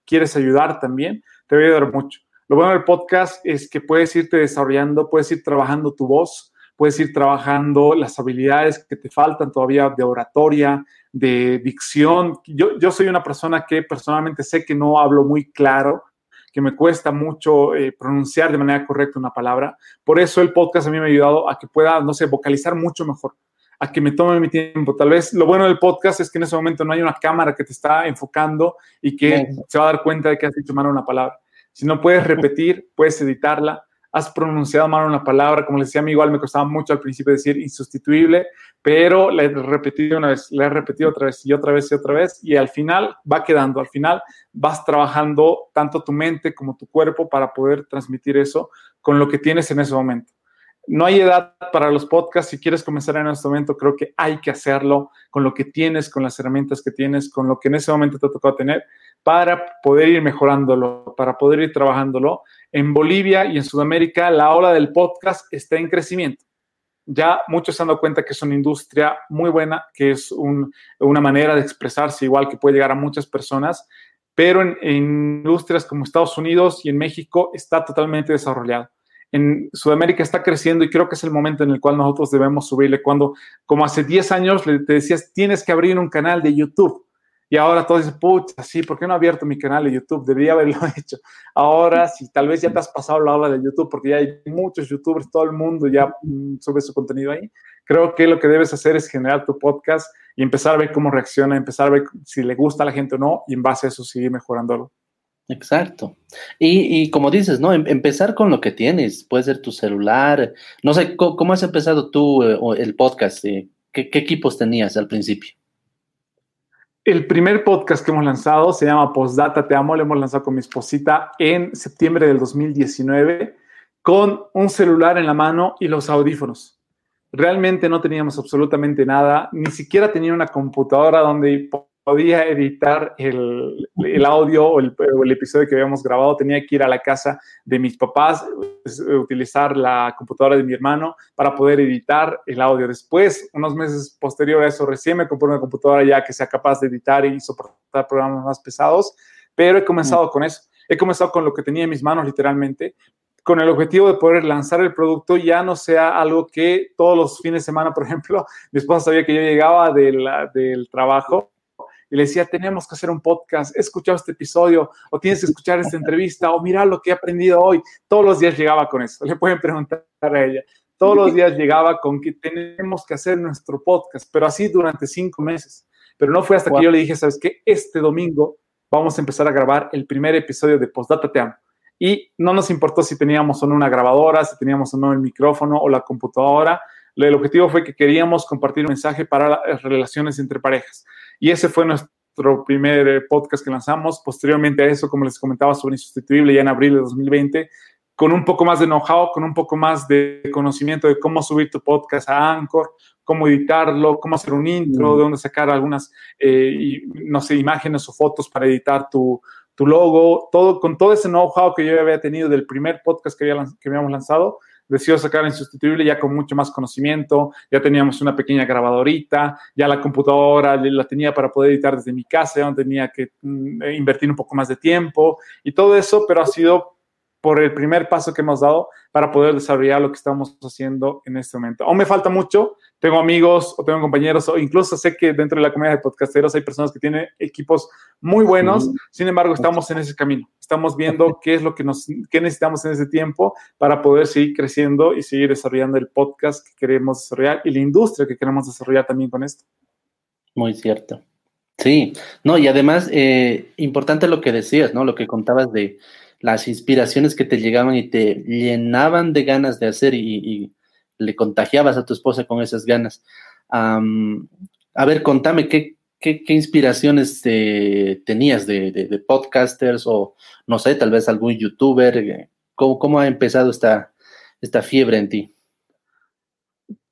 quieres ayudar también, te va a ayudar mucho. Lo bueno del podcast es que puedes irte desarrollando, puedes ir trabajando tu voz, puedes ir trabajando las habilidades que te faltan todavía de oratoria, de dicción. Yo soy una persona que personalmente sé que no hablo muy claro, que me cuesta mucho eh, pronunciar de manera correcta una palabra. Por eso el podcast a mí me ha ayudado a que pueda, no sé, vocalizar mucho mejor, a que me tome mi tiempo. Tal vez lo bueno del podcast es que en ese momento no hay una cámara que te está enfocando y que se va a dar cuenta de que has dicho mal una palabra. Si no puedes repetir, puedes editarla has pronunciado mal una palabra, como les decía a mí, igual me costaba mucho al principio decir insustituible, pero la he repetido una vez, la he repetido otra vez y otra vez y otra vez, y al final va quedando, al final vas trabajando tanto tu mente como tu cuerpo para poder transmitir eso con lo que tienes en ese momento. No hay edad para los podcasts. Si quieres comenzar en este momento, creo que hay que hacerlo con lo que tienes, con las herramientas que tienes, con lo que en ese momento te ha tocado tener, para poder ir mejorándolo, para poder ir trabajándolo en Bolivia y en Sudamérica la ola del podcast está en crecimiento. Ya muchos se han dado cuenta que es una industria muy buena, que es una manera de expresarse igual que puede llegar a muchas personas, pero en, industrias como Estados Unidos y en México está totalmente desarrollado. En Sudamérica está creciendo y creo que es el momento en el cual nosotros debemos subirle. Cuando, como hace 10 años, te decías, tienes que abrir un canal de YouTube y ahora todos dicen, pucha, sí, ¿por qué no he abierto mi canal de YouTube? Debería haberlo hecho. Ahora, si tal vez ya te has pasado la hora de YouTube, porque ya hay muchos YouTubers, todo el mundo ya mm, sube su contenido ahí, creo que lo que debes hacer es generar tu podcast y empezar a ver cómo reacciona, empezar a ver si le gusta a la gente o no, y en base a eso seguir mejorándolo. Exacto. Y, como dices, ¿no? Em, empezar con lo que tienes. Puede ser tu celular. No sé, ¿cómo, has empezado tú eh, el podcast? Eh, ¿Qué equipos tenías al principio? El primer podcast que hemos lanzado se llama Postdata Te Amo. Lo hemos lanzado con mi esposita en septiembre del 2019 con un celular en la mano y los audífonos. Realmente no teníamos absolutamente nada, ni siquiera tenía una computadora donde podía editar el, audio o el, episodio que habíamos grabado, tenía que ir a la casa de mis papás, pues, utilizar la computadora de mi hermano para poder editar el audio. Después, unos meses posterior a eso, recién me compré una computadora ya que sea capaz de editar y soportar programas más pesados, pero he comenzado mm. con eso. He comenzado con lo que tenía en mis manos, literalmente, con el objetivo de poder lanzar el producto ya no sea algo que todos los fines de semana, por ejemplo, mi esposa sabía que yo llegaba del trabajo y le decía, tenemos que hacer un podcast, he escuchado este episodio, o tienes que escuchar esta entrevista, o mira lo que he aprendido hoy. Todos los días llegaba con eso, le pueden preguntar a ella. Todos los días llegaba con que tenemos que hacer nuestro podcast, pero así durante cinco meses. Pero no fue hasta que yo le dije, ¿sabes qué? Este domingo vamos a empezar a grabar el primer episodio de Postdata Te Amo. Y no nos importó si teníamos o no una grabadora, si teníamos o no el micrófono o la computadora. El objetivo fue que queríamos compartir un mensaje para las relaciones entre parejas. Y ese fue nuestro primer eh, podcast que lanzamos. Posteriormente a eso, como les comentaba, sobre Insustituible, ya en abril de 2020, con un poco más de know-how, con un poco más de conocimiento de cómo subir tu podcast a Anchor, cómo editarlo, cómo hacer un intro, mm. de dónde sacar algunas, eh, no sé, imágenes o fotos para editar tu, tu logo, todo, con todo ese know-how que yo había tenido del primer podcast que, había, que habíamos lanzado, decidió sacar Insustituible ya con mucho más conocimiento, ya teníamos una pequeña grabadorita, ya la computadora la tenía para poder editar desde mi casa, ya no tenía que mm, invertir un poco más de tiempo y todo eso, pero ha sido por el primer paso que hemos dado para poder desarrollar lo que estamos haciendo en este momento. Aún me falta mucho, tengo amigos o tengo compañeros o incluso sé que dentro de la comunidad de podcasteros hay personas que tienen equipos muy buenos, sin embargo estamos en ese camino, estamos viendo qué es lo que, nos, qué necesitamos en ese tiempo para poder seguir creciendo y seguir desarrollando el podcast que queremos desarrollar y la industria que queremos desarrollar también con esto. Muy cierto. Sí, no, y además, eh, importante lo que decías, ¿no? Lo que contabas de las inspiraciones que te llegaban y te llenaban de ganas de hacer y, le contagiabas a tu esposa con esas ganas. a ver, contame, ¿qué, qué, inspiraciones tenías de, podcasters o, no sé, tal vez algún youtuber? ¿Cómo, cómo ha empezado esta, esta fiebre en ti?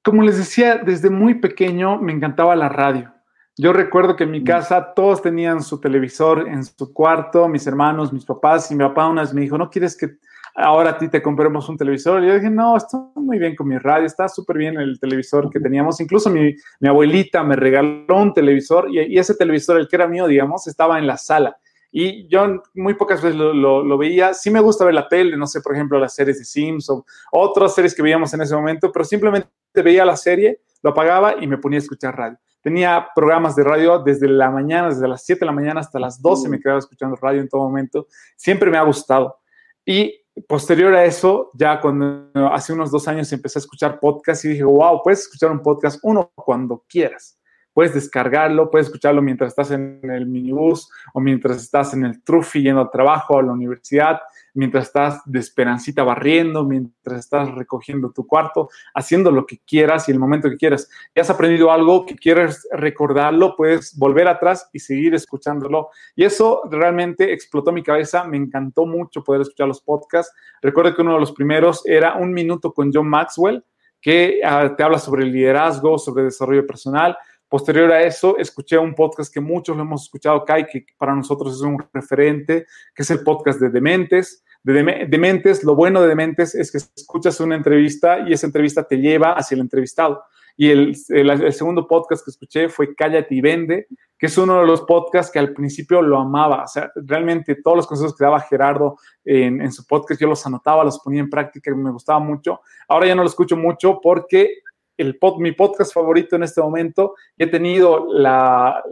Como les decía, desde muy pequeño me encantaba la radio. Yo recuerdo que en mi mm. casa todos tenían su televisor en su cuarto, mis hermanos, mis papás, y mi papá una vez me dijo, ¿no quieres que ahora a ti te compremos un televisor? Y yo dije, no, está muy bien con mi radio, está súper bien el televisor que teníamos. Incluso mi, abuelita me regaló un televisor y, ese televisor, el que era mío, digamos, estaba en la sala. Y yo muy pocas veces lo, veía. Sí me gusta ver la tele, no sé, por ejemplo, las series de Sims o otras series que veíamos en ese momento, pero simplemente veía la serie, lo apagaba y me ponía a escuchar radio. Tenía programas de radio desde la mañana, desde las 7 de la mañana hasta las 12 me quedaba escuchando radio en todo momento. Siempre me ha gustado. Y posterior a eso, ya cuando hace unos dos años empecé a escuchar podcast y dije, wow, puedes escuchar un podcast uno cuando quieras puedes descargarlo, puedes escucharlo mientras estás en el minibús o mientras estás en el trufi yendo al trabajo o a la universidad, mientras estás de esperancita barriendo, mientras estás recogiendo tu cuarto, haciendo lo que quieras y el momento que quieras. Y has aprendido algo que quieres recordarlo, puedes volver atrás y seguir escuchándolo. Y eso realmente explotó mi cabeza, me encantó mucho poder escuchar los podcasts. Recuerdo que uno de los primeros era Un Minuto con John Maxwell, que ah, te habla sobre liderazgo, sobre desarrollo personal Posterior a eso, escuché un podcast que muchos lo hemos escuchado y que para nosotros es un referente, que es el podcast de Dementes. De Dementes, lo bueno de Dementes es que escuchas una entrevista y esa entrevista te lleva hacia el entrevistado. Y el, segundo podcast que escuché fue Cállate y Vende, que es uno de los podcasts que al principio lo amaba. O sea, realmente todos los consejos que daba Gerardo en, en, su podcast yo los anotaba, los ponía en práctica me gustaba mucho. Ahora ya no lo escucho mucho porque el mi podcast favorito en este momento. He tenido la,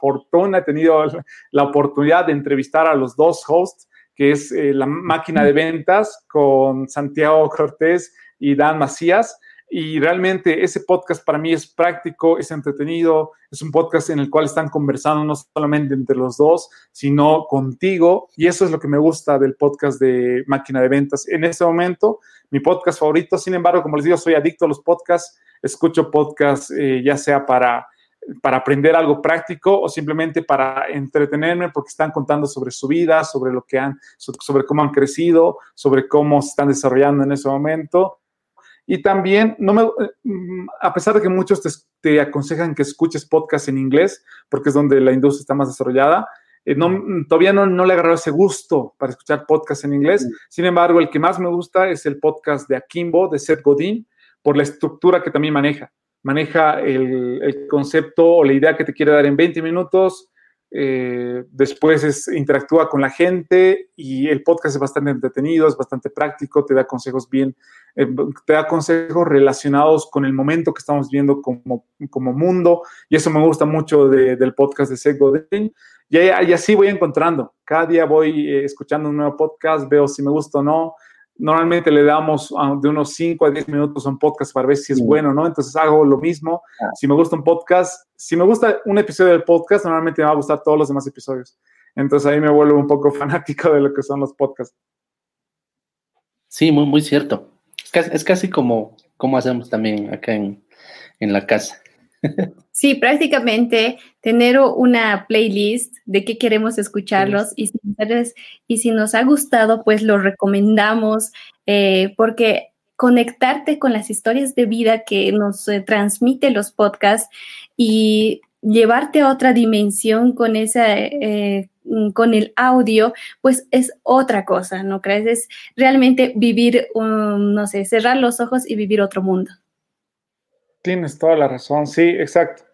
fortuna, he tenido la oportunidad de entrevistar a los dos hosts, que es eh, La Máquina de Ventas con Santiago Cortés y Dan Macías. Y realmente ese podcast para mí es práctico, es entretenido, es un podcast en el cual están conversando no solamente entre los dos, sino contigo. Y eso es lo que me gusta del podcast de Máquina de Ventas. En este momento, mi podcast favorito, sin embargo, como les digo, soy adicto a los podcasts escucho podcasts eh, ya sea para, para aprender algo práctico o simplemente para entretenerme porque están contando sobre su vida, sobre lo que han, sobre cómo han crecido, sobre cómo se están desarrollando en ese momento. Y también, no me, mm, a pesar de que muchos te, aconsejan que escuches podcasts en inglés, porque es donde la industria está más desarrollada, eh, no, todavía no, no le agarró ese gusto para escuchar podcasts en inglés. Sin embargo, el que más me gusta es el podcast de Akimbo, de Seth Godin, por la estructura que también maneja. Maneja el, concepto o la idea que te quiere dar en 20 minutos, eh, después es, interactúa con la gente y el podcast es bastante entretenido, es bastante práctico, te da consejos bien, eh, te da consejos relacionados con el momento que estamos viendo como, como mundo y eso me gusta mucho del podcast de Seth Godin y, y, así voy encontrando, cada día voy eh, escuchando un nuevo podcast, veo si me gusta o no, normalmente le damos ah, de unos 5 a 10 minutos a un podcast para ver si es bueno, ¿no? Entonces hago lo mismo. Ah. Si me gusta un podcast, si me gusta un episodio del podcast, normalmente me va a gustar todos los demás episodios. Entonces ahí me vuelvo un poco fanático de lo que son los podcasts. Sí, muy, muy cierto. Es casi, es casi como, como hacemos también acá en, en la casa. Sí, prácticamente tener una playlist de qué queremos escucharlos y, si, y si nos ha gustado, pues lo recomendamos eh, porque conectarte con las historias de vida que nos eh, transmite los podcasts y llevarte a otra dimensión con esa eh, con el audio, pues es otra cosa, ¿no crees? Es realmente vivir, no sé, cerrar los ojos y vivir otro mundo. Tienes toda la razón, sí, exacto.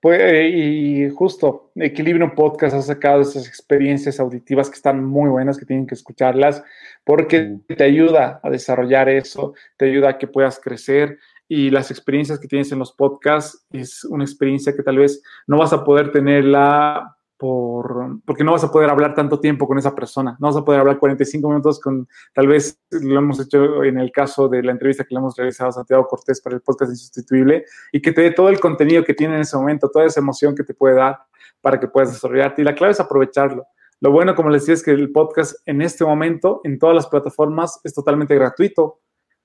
Pues, y justo, Equilibrio Podcast ha sacado esas experiencias auditivas que están muy buenas, que tienen que escucharlas, porque te ayuda a desarrollar eso, te ayuda a que puedas crecer y las experiencias que tienes en los podcasts es una experiencia que tal vez no vas a poder tenerla por, porque no vas a poder hablar tanto tiempo con esa persona, no vas a poder hablar 45 minutos con, tal vez lo hemos hecho en el caso de la entrevista que le hemos realizado a Santiago Cortés para el podcast Insustituible, y que te dé todo el contenido que tiene en ese momento, toda esa emoción que te puede dar para que puedas desarrollarte. Y la clave es aprovecharlo. Lo bueno, como les decía, es que el podcast en este momento, en todas las plataformas, es totalmente gratuito.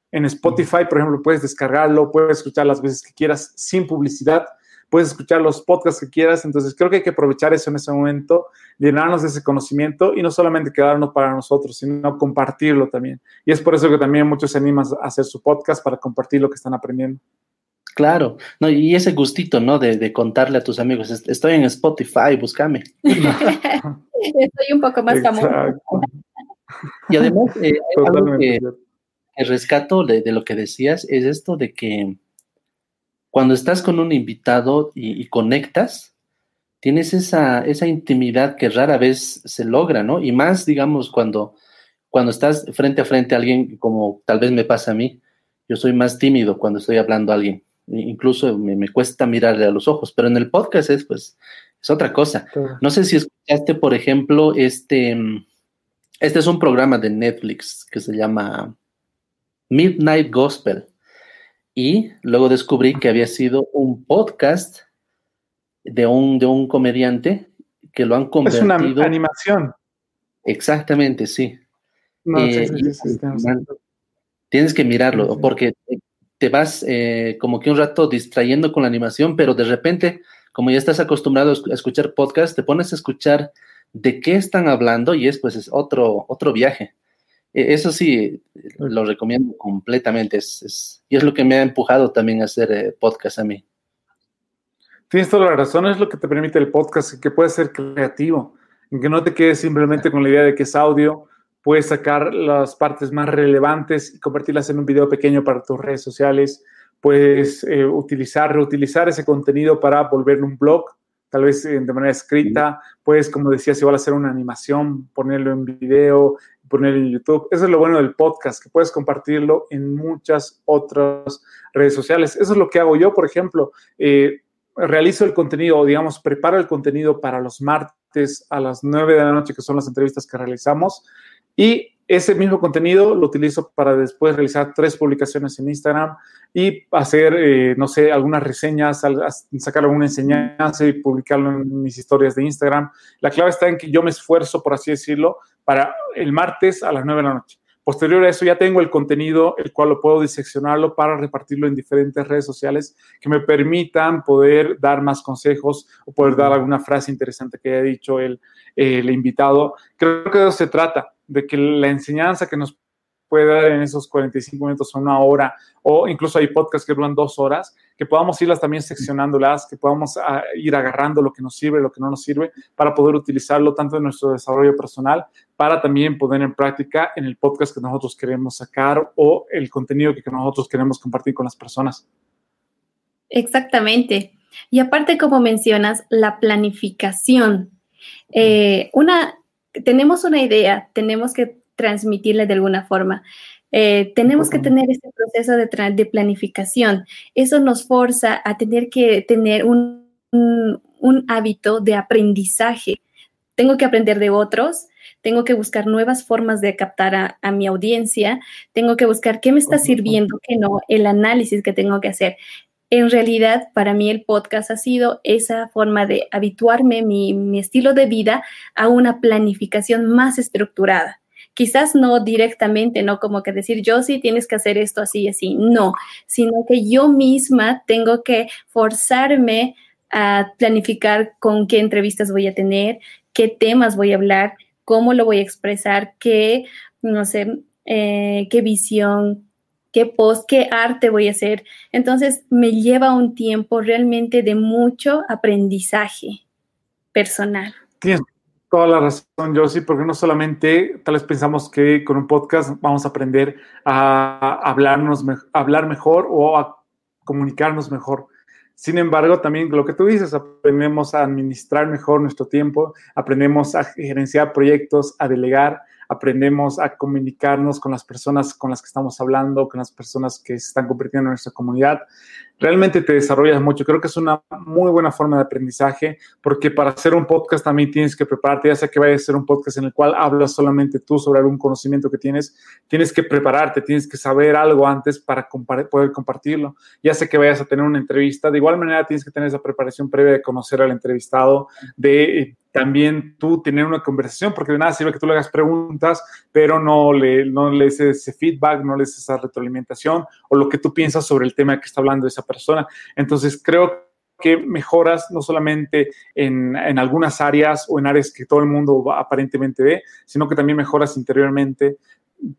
En Spotify, por ejemplo, puedes descargarlo, puedes escuchar las veces que quieras sin publicidad puedes escuchar los podcasts que quieras. Entonces, creo que hay que aprovechar eso en ese momento, llenarnos de ese conocimiento y no solamente quedarnos para nosotros, sino compartirlo también. Y es por eso que también muchos se animan a hacer su podcast para compartir lo que están aprendiendo. Claro, no, y ese gustito, ¿no? De, contarle a tus amigos, estoy en Spotify, búscame. estoy un poco más famoso. Y además, eh, algo que, rescato de, lo que decías es esto de que cuando estás con un invitado y, conectas, tienes esa, esa intimidad que rara vez se logra, ¿no? Y más, digamos, cuando, cuando estás frente a frente a alguien, como tal vez me pasa a mí, yo soy más tímido cuando estoy hablando a alguien. Incluso me, cuesta mirarle a los ojos, pero en el podcast es, pues, es otra cosa. No sé si escuchaste, por ejemplo, este, este es un programa de Netflix que se llama Midnight Gospel. Y luego descubrí que había sido un podcast de un, de un comediante que lo han convertido. Es una animación. Exactamente, sí. Eh, tienes que mirarlo, porque te vas eh, como que un rato distrayendo con la animación, pero de repente, como ya estás acostumbrado a escuchar podcast, te pones a escuchar de qué están hablando y es pues es otro, otro viaje. E, eso sí, lo recomiendo completamente. Es, y es lo que me ha empujado también a hacer eh, podcast a mí. Tienes toda la razón, es lo que te permite el podcast, que puedes ser creativo, que no te quedes simplemente con la idea de que es audio, puedes sacar las partes más relevantes y convertirlas en un video pequeño para tus redes sociales, puedes eh, utilizar, reutilizar ese contenido para volverlo un blog, tal vez eh, de manera escrita, puedes, como decías, igual hacer una animación, ponerlo en video, ponerlo en YouTube. Eso es lo bueno del podcast, que puedes compartirlo en muchas otras redes sociales. Eso es lo que hago yo, por ejemplo. Eh, realizo el contenido, digamos, preparo el contenido para los martes a las 9 de la noche, que son las entrevistas que realizamos, y ese mismo contenido lo utilizo para después realizar tres publicaciones en Instagram y hacer, eh, no sé, algunas reseñas, sacar alguna enseñanza y publicarlo en mis historias de Instagram. La clave está en que yo me esfuerzo, por así decirlo, para el martes a las 9 de la noche. Posterior a eso ya tengo el contenido, el cual lo puedo diseccionarlo para repartirlo en diferentes redes sociales que me permitan poder dar más consejos o poder dar alguna frase interesante que haya dicho el, el invitado. Creo que de eso se trata, de que la enseñanza que nos puede dar en esos 45 minutos o una hora, o incluso hay podcasts que duran dos horas, que podamos irlas también seccionándolas, que podamos ah, ir agarrando lo que nos sirve, lo que no nos sirve, para poder utilizarlo tanto en nuestro desarrollo personal, para también poner en práctica en el podcast que nosotros queremos sacar o el contenido que nosotros queremos compartir con las personas. Exactamente. Y aparte, como mencionas, la planificación. Eh, una, tenemos una idea, tenemos que transmitirle de alguna forma. Eh, tenemos que tener ese proceso de, de, planificación. Eso nos forza a tener que tener un, un, hábito de aprendizaje. Tengo que aprender de otros, tengo que buscar nuevas formas de captar a, a, mi audiencia, tengo que buscar qué me está sirviendo, qué no, el análisis que tengo que hacer. En realidad, para mí el podcast ha sido esa forma de habituarme mi, mi estilo de vida a una planificación más estructurada. Quizás no directamente, no como que decir yo sí tienes que hacer esto así y así, no, sino que yo misma tengo que forzarme a planificar con qué entrevistas voy a tener, qué temas voy a hablar, cómo lo voy a expresar, qué, no sé, eh, qué visión, qué post, qué arte voy a hacer. Entonces me lleva un tiempo realmente de mucho aprendizaje personal. Toda la razón, Josie, porque no solamente tal vez pensamos que con un podcast vamos a aprender a hablarnos, hablar mejor o a comunicarnos mejor. Sin embargo, también lo que tú dices, aprendemos a administrar mejor nuestro tiempo, aprendemos a gerenciar proyectos, a delegar, aprendemos a comunicarnos con las personas con las que estamos hablando, con las personas que se están convirtiendo en nuestra comunidad realmente te desarrollas mucho. Creo que es una muy buena forma de aprendizaje porque para hacer un podcast también tienes que prepararte, ya sea que vayas a hacer un podcast en el cual hablas solamente tú sobre algún conocimiento que tienes, tienes que prepararte, tienes que saber algo antes para poder compartirlo. Ya sea que vayas a tener una entrevista, de igual manera tienes que tener esa preparación previa de conocer al entrevistado, de eh, también tú tener una conversación, porque de nada sirve que tú le hagas preguntas, pero no le, no le des ese feedback, no le des esa retroalimentación o lo que tú piensas sobre el tema que está hablando esa persona. Entonces, creo que mejoras no solamente en, en, algunas áreas o en áreas que todo el mundo aparentemente ve, sino que también mejoras interiormente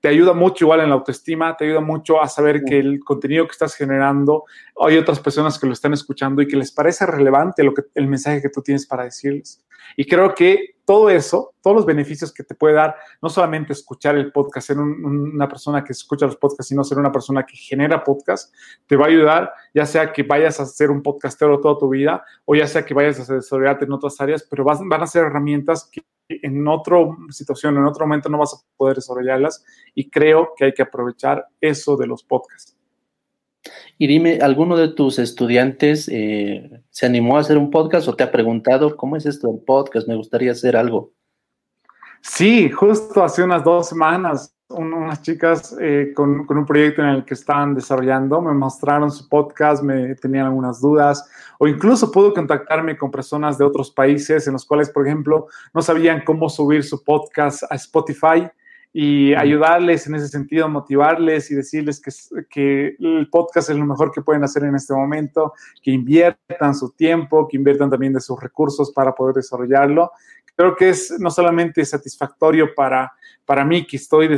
te ayuda mucho igual en la autoestima, te ayuda mucho a saber que el contenido que estás generando, hay otras personas que lo están escuchando y que les parece relevante lo que, el mensaje que tú tienes para decirles. Y creo que todo eso, todos los beneficios que te puede dar, no solamente escuchar el podcast, ser una persona que escucha los podcasts, sino ser una persona que genera podcast, te va a ayudar, ya sea que vayas a ser un podcastero toda tu vida o ya sea que vayas a desarrollarte en otras áreas, pero van a ser herramientas que en otra situación, en otro momento no vas a poder desarrollarlas y creo que hay que aprovechar eso de los podcasts. Y dime, ¿alguno de tus estudiantes eh, se animó a hacer un podcast o te ha preguntado cómo es esto del podcast? Me gustaría hacer algo. Sí, justo hace unas dos semanas, unas chicas eh, con, con, un proyecto en el que estaban desarrollando me mostraron su podcast, me tenían algunas dudas, o incluso pude contactarme con personas de otros países en los cuales, por ejemplo, no sabían cómo subir su podcast a Spotify y ayudarles en ese sentido, motivarles y decirles que, que, el podcast es lo mejor que pueden hacer en este momento, que inviertan su tiempo, que inviertan también de sus recursos para poder desarrollarlo. Creo que es no solamente satisfactorio para, para mí que estoy,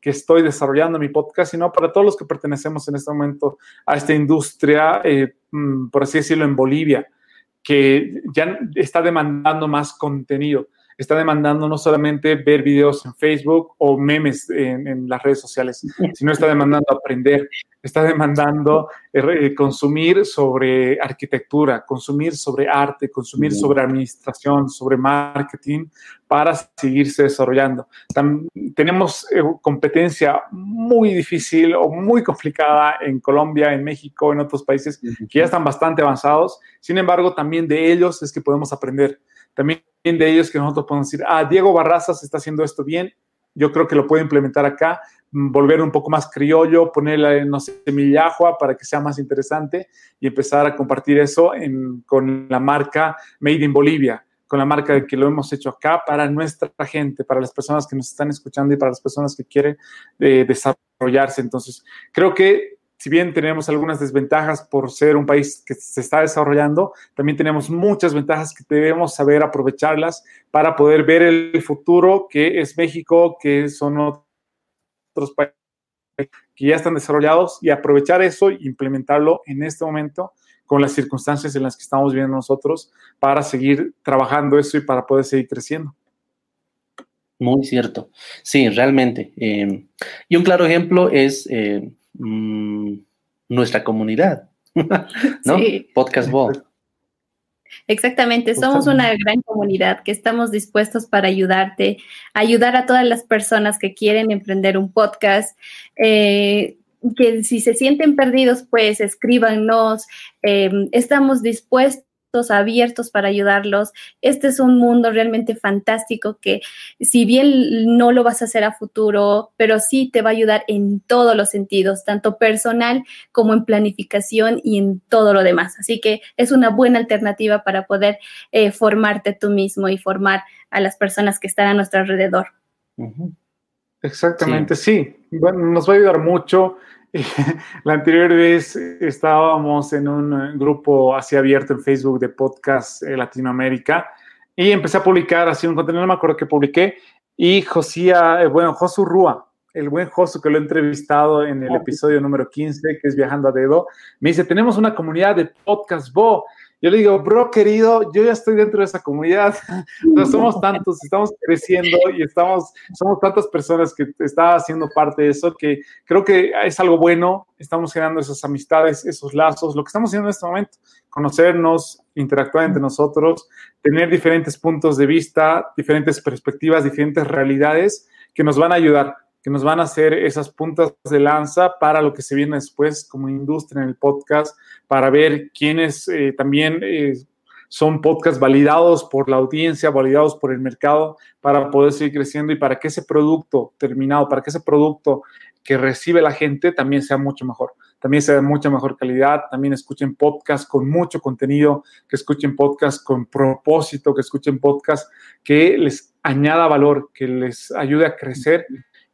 que estoy desarrollando mi podcast, sino para todos los que pertenecemos en este momento a esta industria, eh, mm, por así decirlo, en Bolivia, que ya está demandando más contenido está demandando no solamente ver videos en Facebook o memes en, las redes sociales, sino está demandando aprender, está demandando eh, eh, consumir sobre arquitectura, consumir sobre arte, consumir sobre administración, sobre marketing para seguirse desarrollando. tenemos eh, competencia muy difícil o muy complicada en Colombia, en México, en otros países que ya están bastante avanzados. Sin embargo, también de ellos es que podemos aprender. También de ellos que nosotros podemos decir, ah, Diego Barrazas está haciendo esto bien, yo creo que lo puede implementar acá, mm, volver un poco más criollo, ponerle, no sé, millajua para que sea más interesante y empezar a compartir eso con la marca Made in Bolivia, con la marca que lo hemos hecho acá para nuestra gente, para las personas que nos están escuchando y para las personas que quieren eh, desarrollarse. Entonces, creo que si bien tenemos algunas desventajas por ser un país que se está desarrollando, también tenemos muchas ventajas que debemos saber aprovecharlas para poder ver el futuro que es México, que son otros países que ya están desarrollados y aprovechar eso e implementarlo en este momento con las circunstancias en las que estamos viviendo nosotros para seguir trabajando eso y para poder seguir creciendo. Muy cierto. Sí, realmente. Eh, y un claro ejemplo es eh, Mm, nuestra comunidad, ¿no? Podcast Ball. Exactamente, somos una gran comunidad que estamos dispuestos para ayudarte, ayudar a todas las personas que quieren emprender un podcast. Eh, que si se sienten perdidos, pues escríbanos. Eh, estamos dispuestos abiertos para ayudarlos. Este es un mundo realmente fantástico que si bien no lo vas a hacer a futuro, pero sí te va a ayudar en todos los sentidos, tanto personal como en planificación y en todo lo demás. Así que es una buena alternativa para poder eh, formarte tú mismo y formar a las personas que están a nuestro alrededor. Exactamente, sí. Bueno, nos va a ayudar mucho. La anterior vez estábamos en un grupo así abierto en Facebook de podcast eh, Latinoamérica y empecé a publicar así un contenido, no me acuerdo que publiqué, y Josía, eh, bueno, Josu Rúa, el buen Josu que lo he entrevistado en el episodio número 15, que es Viajando a Dedo, me dice, tenemos una comunidad de podcast Bo yo le digo, bro, querido, yo ya estoy dentro de esa comunidad. somos tantos, estamos creciendo y estamos, somos tantas personas que está haciendo parte de eso que creo que es algo bueno. Estamos generando esas amistades, esos lazos. Lo que estamos haciendo en este momento, conocernos, interactuar entre nosotros, tener diferentes puntos de vista, diferentes perspectivas, diferentes realidades que nos van a ayudar que nos van a hacer esas puntas de lanza para lo que se viene después como industria en el podcast, para ver quiénes eh, también eh, son podcasts validados por la audiencia, validados por el mercado, para poder seguir creciendo y para que ese producto terminado, para que ese producto que recibe la gente también sea mucho mejor, también sea de mucha mejor calidad, también escuchen podcasts con mucho contenido, que escuchen podcasts con propósito, que escuchen podcasts que les añada valor, que les ayude a crecer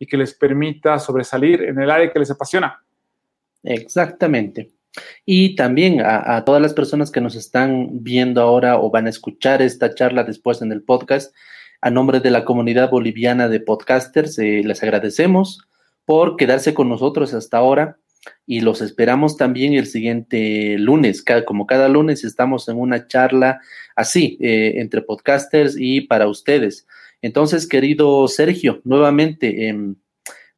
y que les permita sobresalir en el área que les apasiona. Exactamente. Y también a, todas las personas que nos están viendo ahora o van a escuchar esta charla después en el podcast, A nombre de la comunidad boliviana de podcasters, eh, les agradecemos por quedarse con nosotros hasta ahora y los esperamos también el siguiente lunes. como cada lunes estamos en una charla así, eh, entre podcasters y para ustedes. Entonces, querido Sergio, nuevamente, em,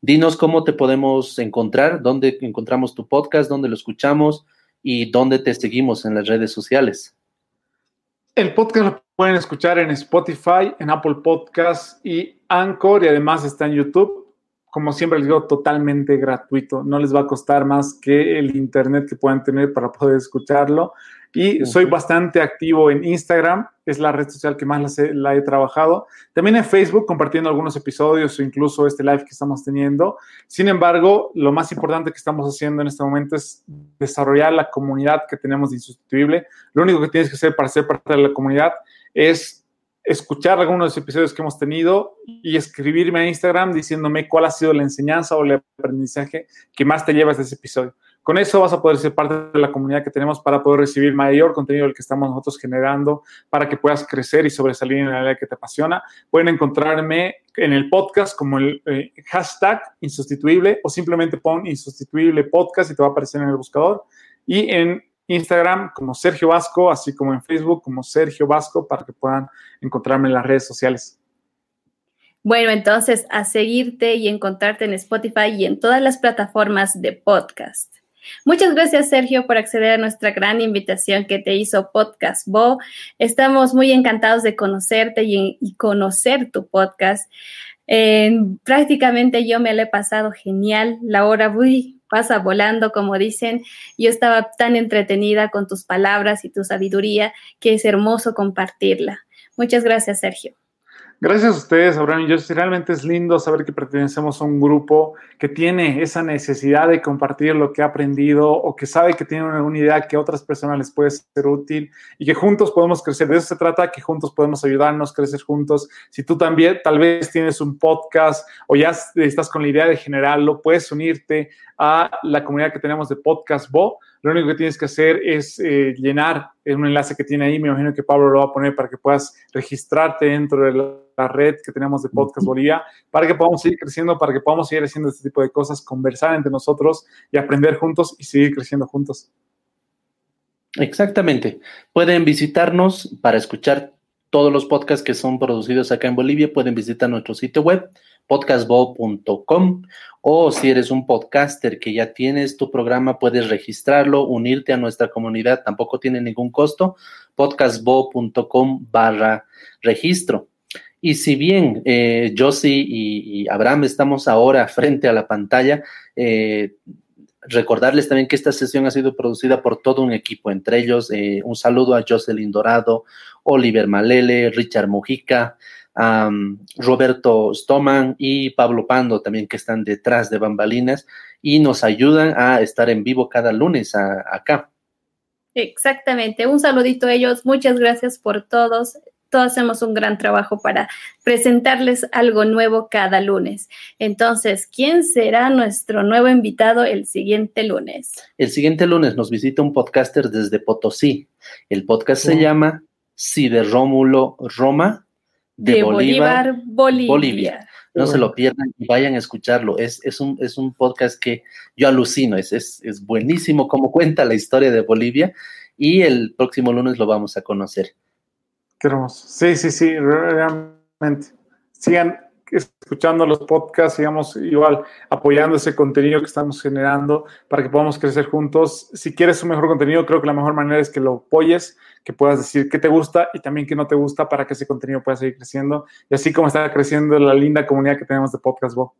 dinos cómo te podemos encontrar, dónde encontramos tu podcast, dónde lo escuchamos y dónde te seguimos en las redes sociales. El podcast lo pueden escuchar en Spotify, en Apple Podcasts y Anchor y además está en YouTube como siempre les digo, totalmente gratuito. No les va a costar más que el internet que puedan tener para poder escucharlo. Y soy bastante activo en Instagram, es la red social que más la he, trabajado. También en Facebook, compartiendo algunos episodios o incluso este live que estamos teniendo. Sin embargo, lo más importante que estamos haciendo en este momento es desarrollar la comunidad que tenemos de Insustituible. Lo único que tienes que hacer para ser parte de la comunidad es escuchar algunos de los episodios que hemos tenido y escribirme a Instagram diciéndome cuál ha sido la enseñanza o el aprendizaje que más te llevas de ese episodio. Con eso vas a poder ser parte de la comunidad que tenemos para poder recibir mayor contenido del que estamos nosotros generando, para que puedas crecer y sobresalir en la área que te apasiona. Pueden encontrarme en el podcast como el eh, hashtag insustituible o simplemente pon insustituible podcast y te va a aparecer en el buscador. Y en Instagram como Sergio Vasco, así como en Facebook como Sergio Vasco, para que puedan encontrarme en las redes sociales. Bueno, entonces a seguirte y encontrarte en Spotify y en todas las plataformas de podcast. Muchas gracias, Sergio, por acceder a nuestra gran invitación que te hizo Podcast Bo. Estamos muy encantados de conocerte y, conocer tu podcast. Prácticamente yo me lo he pasado genial. La hora muy pasa volando, como dicen. Yo estaba tan entretenida con tus palabras y tu sabiduría que es hermoso compartirla. Muchas gracias, Sergio. Gracias a ustedes, Abraham. Yo realmente es lindo saber que pertenecemos a un grupo que tiene esa necesidad de compartir lo que ha aprendido o que sabe que tiene una, idea que a otras personas les puede ser útil y que juntos podemos crecer. De eso se trata, que juntos podemos ayudarnos, crecer juntos. Si tú también tal vez tienes un podcast o ya estás con la idea de generarlo, puedes unirte a la comunidad que tenemos de Podcast Bo lo único que tienes que hacer es eh, llenar un enlace que tiene ahí. Me imagino que Pablo lo va a poner para que puedas registrarte dentro de la, red que tenemos de Podcast Bolivia, para que podamos seguir creciendo, para que podamos seguir haciendo este tipo de cosas, conversar entre nosotros y aprender juntos y seguir creciendo juntos. Exactamente. Pueden visitarnos para escuchar todos los podcasts que son producidos acá en Bolivia. Pueden visitar nuestro sitio web podcastbo.com o si eres un podcaster que ya tienes tu programa, puedes registrarlo, unirte a nuestra comunidad, tampoco tiene ningún costo, podcastbo.com barra registro. Y si bien eh, Josie y, Abraham estamos ahora frente a la pantalla, eh, recordarles también que esta sesión ha sido producida por todo un equipo, entre ellos eh, un saludo a Jocelyn Dorado, Oliver Malele, Richard Mojica, Roberto Stoman y Pablo Pando también que están detrás de bambalinas y nos ayudan a estar en vivo cada lunes acá. Exactamente, un saludito a ellos, muchas gracias por todos. Todos hacemos un gran trabajo para presentarles algo nuevo cada lunes. Entonces, ¿quién será nuestro nuevo invitado el siguiente lunes? El siguiente lunes nos visita un podcaster desde Potosí. El podcast se llama Si de Rómulo Roma de, Bolívar, Bolivia. No se lo pierdan y vayan a escucharlo. Es, es, un, es un podcast que yo alucino. Es, es, es buenísimo como cuenta la historia de Bolivia y el próximo lunes lo vamos a conocer. Qué hermoso. Sí, sí, sí, realmente. Sigan escuchando los podcasts, sigamos igual apoyando ese contenido que estamos generando para que podamos crecer juntos. Si quieres un mejor contenido, creo que la mejor manera es que lo apoyes, que puedas decir qué te gusta y también qué no te gusta para que ese contenido pueda seguir creciendo. Y así como está creciendo la linda comunidad que tenemos de Podcast Bo.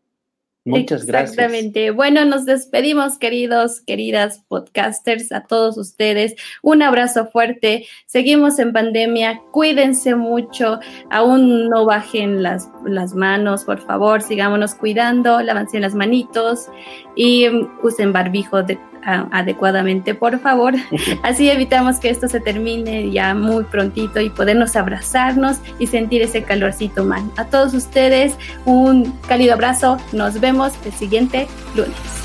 Muchas gracias. Exactamente. Bueno, nos despedimos, queridos, queridas podcasters, a todos ustedes. Un abrazo fuerte. Seguimos en pandemia. Cuídense mucho. Aún no bajen las, las manos, por favor. Sigámonos cuidando. Lávense las manitos y usen barbijo de adecuadamente, por favor. Así evitamos que esto se termine ya muy prontito y podernos abrazarnos y sentir ese calorcito humano. A todos ustedes, un cálido abrazo. Nos vemos el siguiente lunes.